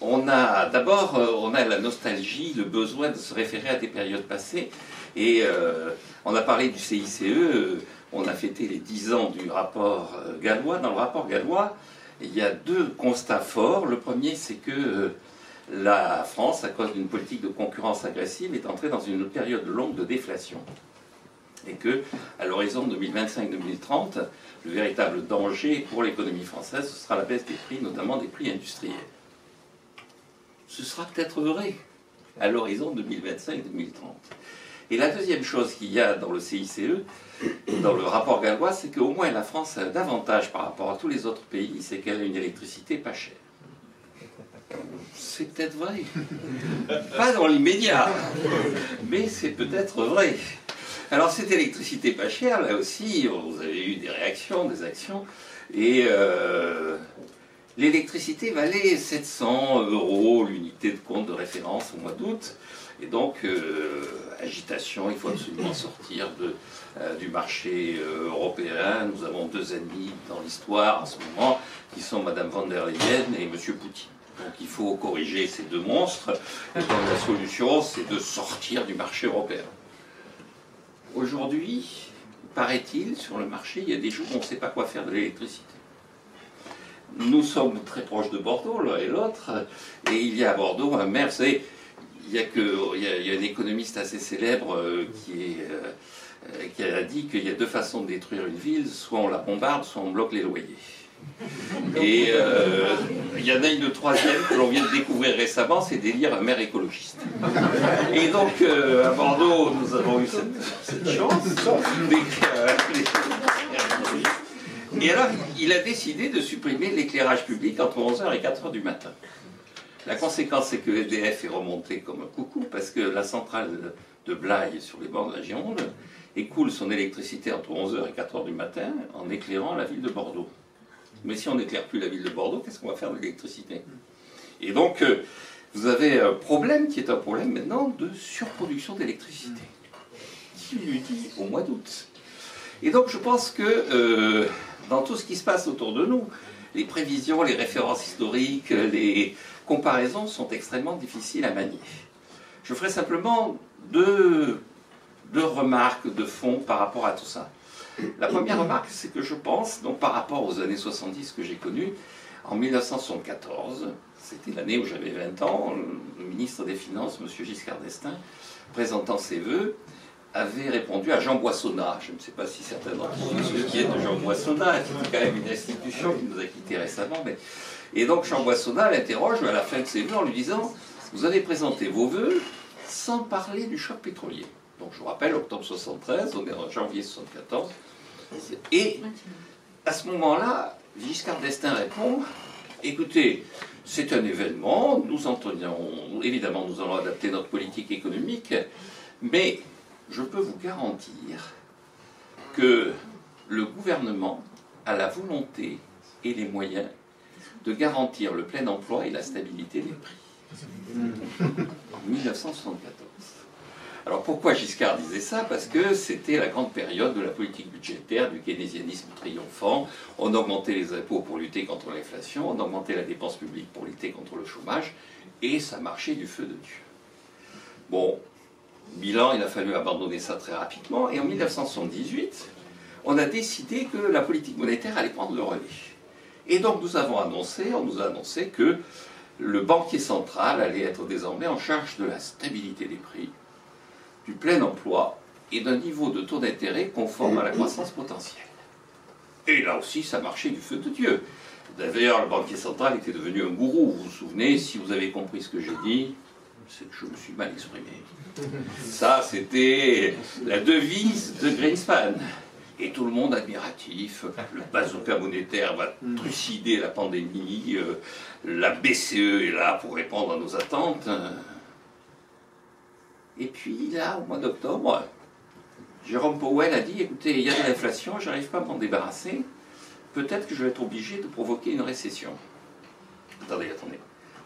on a d'abord euh, on a la nostalgie, le besoin de se référer à des périodes passées. Et euh, on a parlé du CICE, on a fêté les 10 ans du rapport gallois. Dans le rapport gallois, il y a deux constats forts. Le premier, c'est que euh, la France, à cause d'une politique de concurrence agressive, est entrée dans une période longue de déflation. Et que, à l'horizon 2025-2030, le véritable danger pour l'économie française, ce sera la baisse des prix, notamment des prix industriels. Ce sera peut-être vrai à l'horizon 2025-2030. Et la deuxième chose qu'il y a dans le CICE, dans le rapport gallois, c'est qu'au moins la France a davantage par rapport à tous les autres pays, c'est qu'elle a une électricité pas chère. C'est peut-être vrai. Pas dans l'immédiat, mais c'est peut-être vrai. Alors cette électricité pas chère, là aussi, vous avez eu des réactions, des actions, et euh, l'électricité valait 700 euros l'unité de compte de référence au mois d'août, et donc euh, agitation, il faut absolument sortir de, du marché euh, européen. Nous avons deux ennemis dans l'histoire en ce moment, qui sont Madame von der Leyen et Monsieur Poutine. Donc il faut corriger ces deux monstres, donc la solution, c'est de sortir du marché européen. Aujourd'hui, paraît-il, sur le marché, il y a des jours où on ne sait pas quoi faire de l'électricité. Nous sommes très proches de Bordeaux, l'un et l'autre, et il y a à Bordeaux un maire, savez, il y a, il y a, un économiste assez célèbre euh, qui, est, euh, euh, qui a dit qu'il y a deux façons de détruire une ville, soit on la bombarde, soit on bloque les loyers. Et euh, il y en a une troisième que l'on vient de découvrir récemment, c'est d'élire un maire écologiste. Et donc euh, à Bordeaux, nous avons eu cette, cette chance Et alors, il a décidé de supprimer l'éclairage public entre 11h et 4h du matin. La conséquence, c'est que EDF est remonté comme un coucou parce que la centrale de Blaye, sur les bords de la Gironde, écoule son électricité entre 11h et 4h du matin en éclairant la ville de Bordeaux. Mais si on n'éclaire plus la ville de Bordeaux, qu'est-ce qu'on va faire de l'électricité? Et donc, euh, vous avez un problème qui est un problème maintenant de surproduction d'électricité. Qui lui dit au mois d'août Et donc, je pense que euh, dans tout ce qui se passe autour de nous, les prévisions, les références historiques, les comparaisons sont extrêmement difficiles à manier. Je ferai simplement deux, deux remarques de fond par rapport à tout ça. La première remarque, c'est que je pense, donc par rapport aux années 70 que j'ai connues, en 1974, c'était l'année où j'avais 20 ans, le ministre des Finances, M. Giscard d'Estaing, présentant ses vœux, avait répondu à Jean Boissonnat. Je ne sais pas si certains d'entre vous se souviennent de Jean Boissonnat, était quand même une institution qui nous a quittés récemment. Mais... Et donc Jean Boissonnat l'interroge à la fin de ses vœux en lui disant Vous avez présenté vos vœux sans parler du choc pétrolier. Donc je vous rappelle, octobre 73, on est en janvier 74. Et à ce moment-là, Giscard d'Estaing répond Écoutez, c'est un événement, nous entendons, évidemment, nous allons adapter notre politique économique, mais je peux vous garantir que le gouvernement a la volonté et les moyens de garantir le plein emploi et la stabilité des prix. [laughs] 1974. Alors pourquoi Giscard disait ça? Parce que c'était la grande période de la politique budgétaire, du keynésianisme triomphant. On augmentait les impôts pour lutter contre l'inflation, on augmentait la dépense publique pour lutter contre le chômage, et ça marchait du feu de Dieu. Bon, bilan, il a fallu abandonner ça très rapidement, et en 1978, on a décidé que la politique monétaire allait prendre le relais. Et donc nous avons annoncé, on nous a annoncé que le banquier central allait être désormais en charge de la stabilité des prix, du plein emploi et d'un niveau de taux d'intérêt conforme à la croissance potentielle. Et là aussi, ça marchait du feu de Dieu. D'ailleurs, le banquier central était devenu un gourou. Vous vous souvenez, si vous avez compris ce que j'ai dit, c'est que je me suis mal exprimé. [laughs] Ça, c'était la devise de Greenspan. Et tout le monde admiratif. Le bazooka monétaire va trucider la pandémie. euh, La BCE est là pour répondre à nos attentes. Et puis là, au mois d'octobre, Jérôme Powell a dit écoutez, il y a de l'inflation, j'arrive pas à m'en débarrasser. Peut-être que je vais être obligé de provoquer une récession. Attendez, attendez.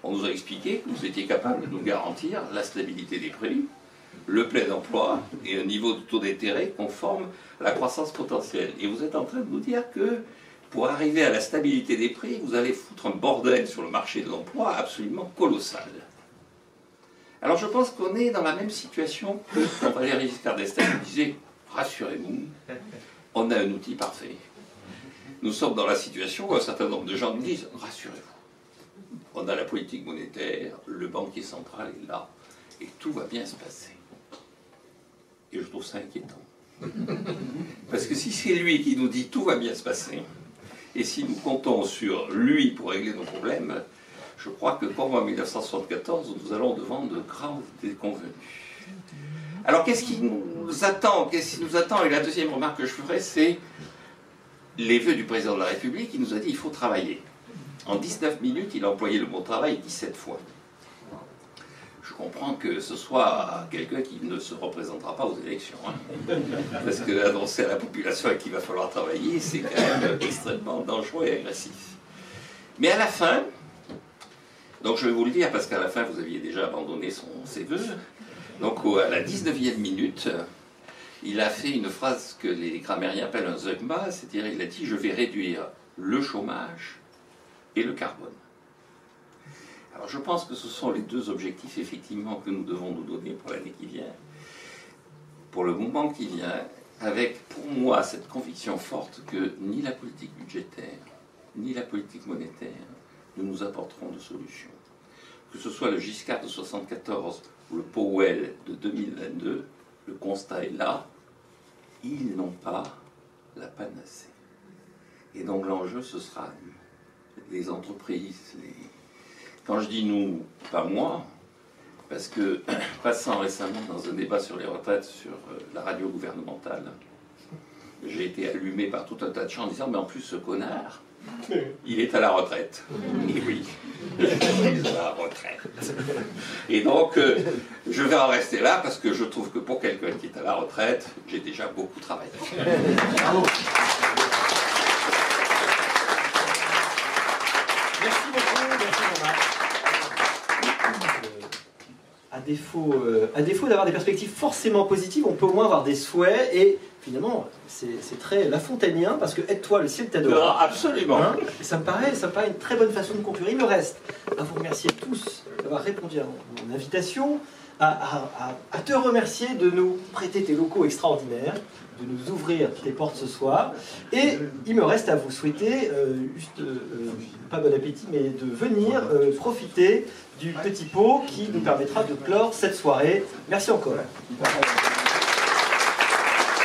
On nous a expliqué que vous étiez capable de nous garantir la stabilité des prix, le plein emploi et un niveau de taux d'intérêt conforme à la croissance potentielle. Et vous êtes en train de nous dire que pour arriver à la stabilité des prix, vous allez foutre un bordel sur le marché de l'emploi absolument colossal. Alors je pense qu'on est dans la même situation que quand Valéry Giscard d'Estaing disait Rassurez-vous, on a un outil parfait. Nous sommes dans la situation où un certain nombre de gens nous disent Rassurez-vous, on a la politique monétaire, le banquier central est là, et tout va bien se passer. Et je trouve ça inquiétant. Parce que si c'est lui qui nous dit tout va bien se passer, et si nous comptons sur lui pour régler nos problèmes, je crois que comme en 1974, nous allons devant de graves déconvenus. Alors qu'est-ce qui nous attend? Qu'est-ce qui nous attend? Et la deuxième remarque que je ferai, c'est les vœux du président de la République. Il nous a dit il faut travailler. En 19 minutes, il a employé le mot travail 17 fois. Je comprends que ce soit quelqu'un qui ne se représentera pas aux élections. hein. Parce que annoncer à la population qu'il va falloir travailler, c'est quand même extrêmement dangereux et agressif. Mais à la fin, donc je vais vous le dire parce qu'à la fin vous aviez déjà abandonné son, ses voeux. Donc à la 19e minute, il a fait une phrase que les grammairiens appellent un zeugma, c'est-à-dire il a dit je vais réduire le chômage et le carbone. Alors je pense que ce sont les deux objectifs effectivement que nous devons nous donner pour l'année qui vient, pour le moment qui vient, avec pour moi cette conviction forte que ni la politique budgétaire, ni la politique monétaire ne nous apporteront de solution. Que ce soit le Giscard de 74 ou le Powell de 2022, le constat est là, ils n'ont pas la panacée. Et donc l'enjeu, ce sera les entreprises. Quand je dis nous, pas moi, parce que [coughs] passant récemment dans un débat sur les retraites sur euh, la radio gouvernementale, j'ai été allumé par tout un tas de gens en disant mais en plus ce connard, il est à la retraite. Et oui, je suis à la retraite. Et donc, euh, je vais en rester là parce que je trouve que pour quelqu'un qui est à la retraite, j'ai déjà beaucoup travaillé beaucoup, merci Jean-Marc. À défaut, euh, à défaut d'avoir des perspectives forcément positives, on peut au moins avoir des souhaits et finalement, c'est très lafontainien parce que aide-toi, le ciel. Ah, absolument. Hein ça me paraît, ça me paraît une très bonne façon de conclure. Il me reste à vous remercier tous d'avoir répondu à mon, invitation, à, à- à- à te remercier de nous prêter tes locaux extraordinaires, de nous ouvrir tes portes ce soir. Et il me reste à vous souhaiter, euh, juste, euh, pas bon appétit, mais de venir profiter du petit pot qui nous permettra de clore cette soirée. Merci encore.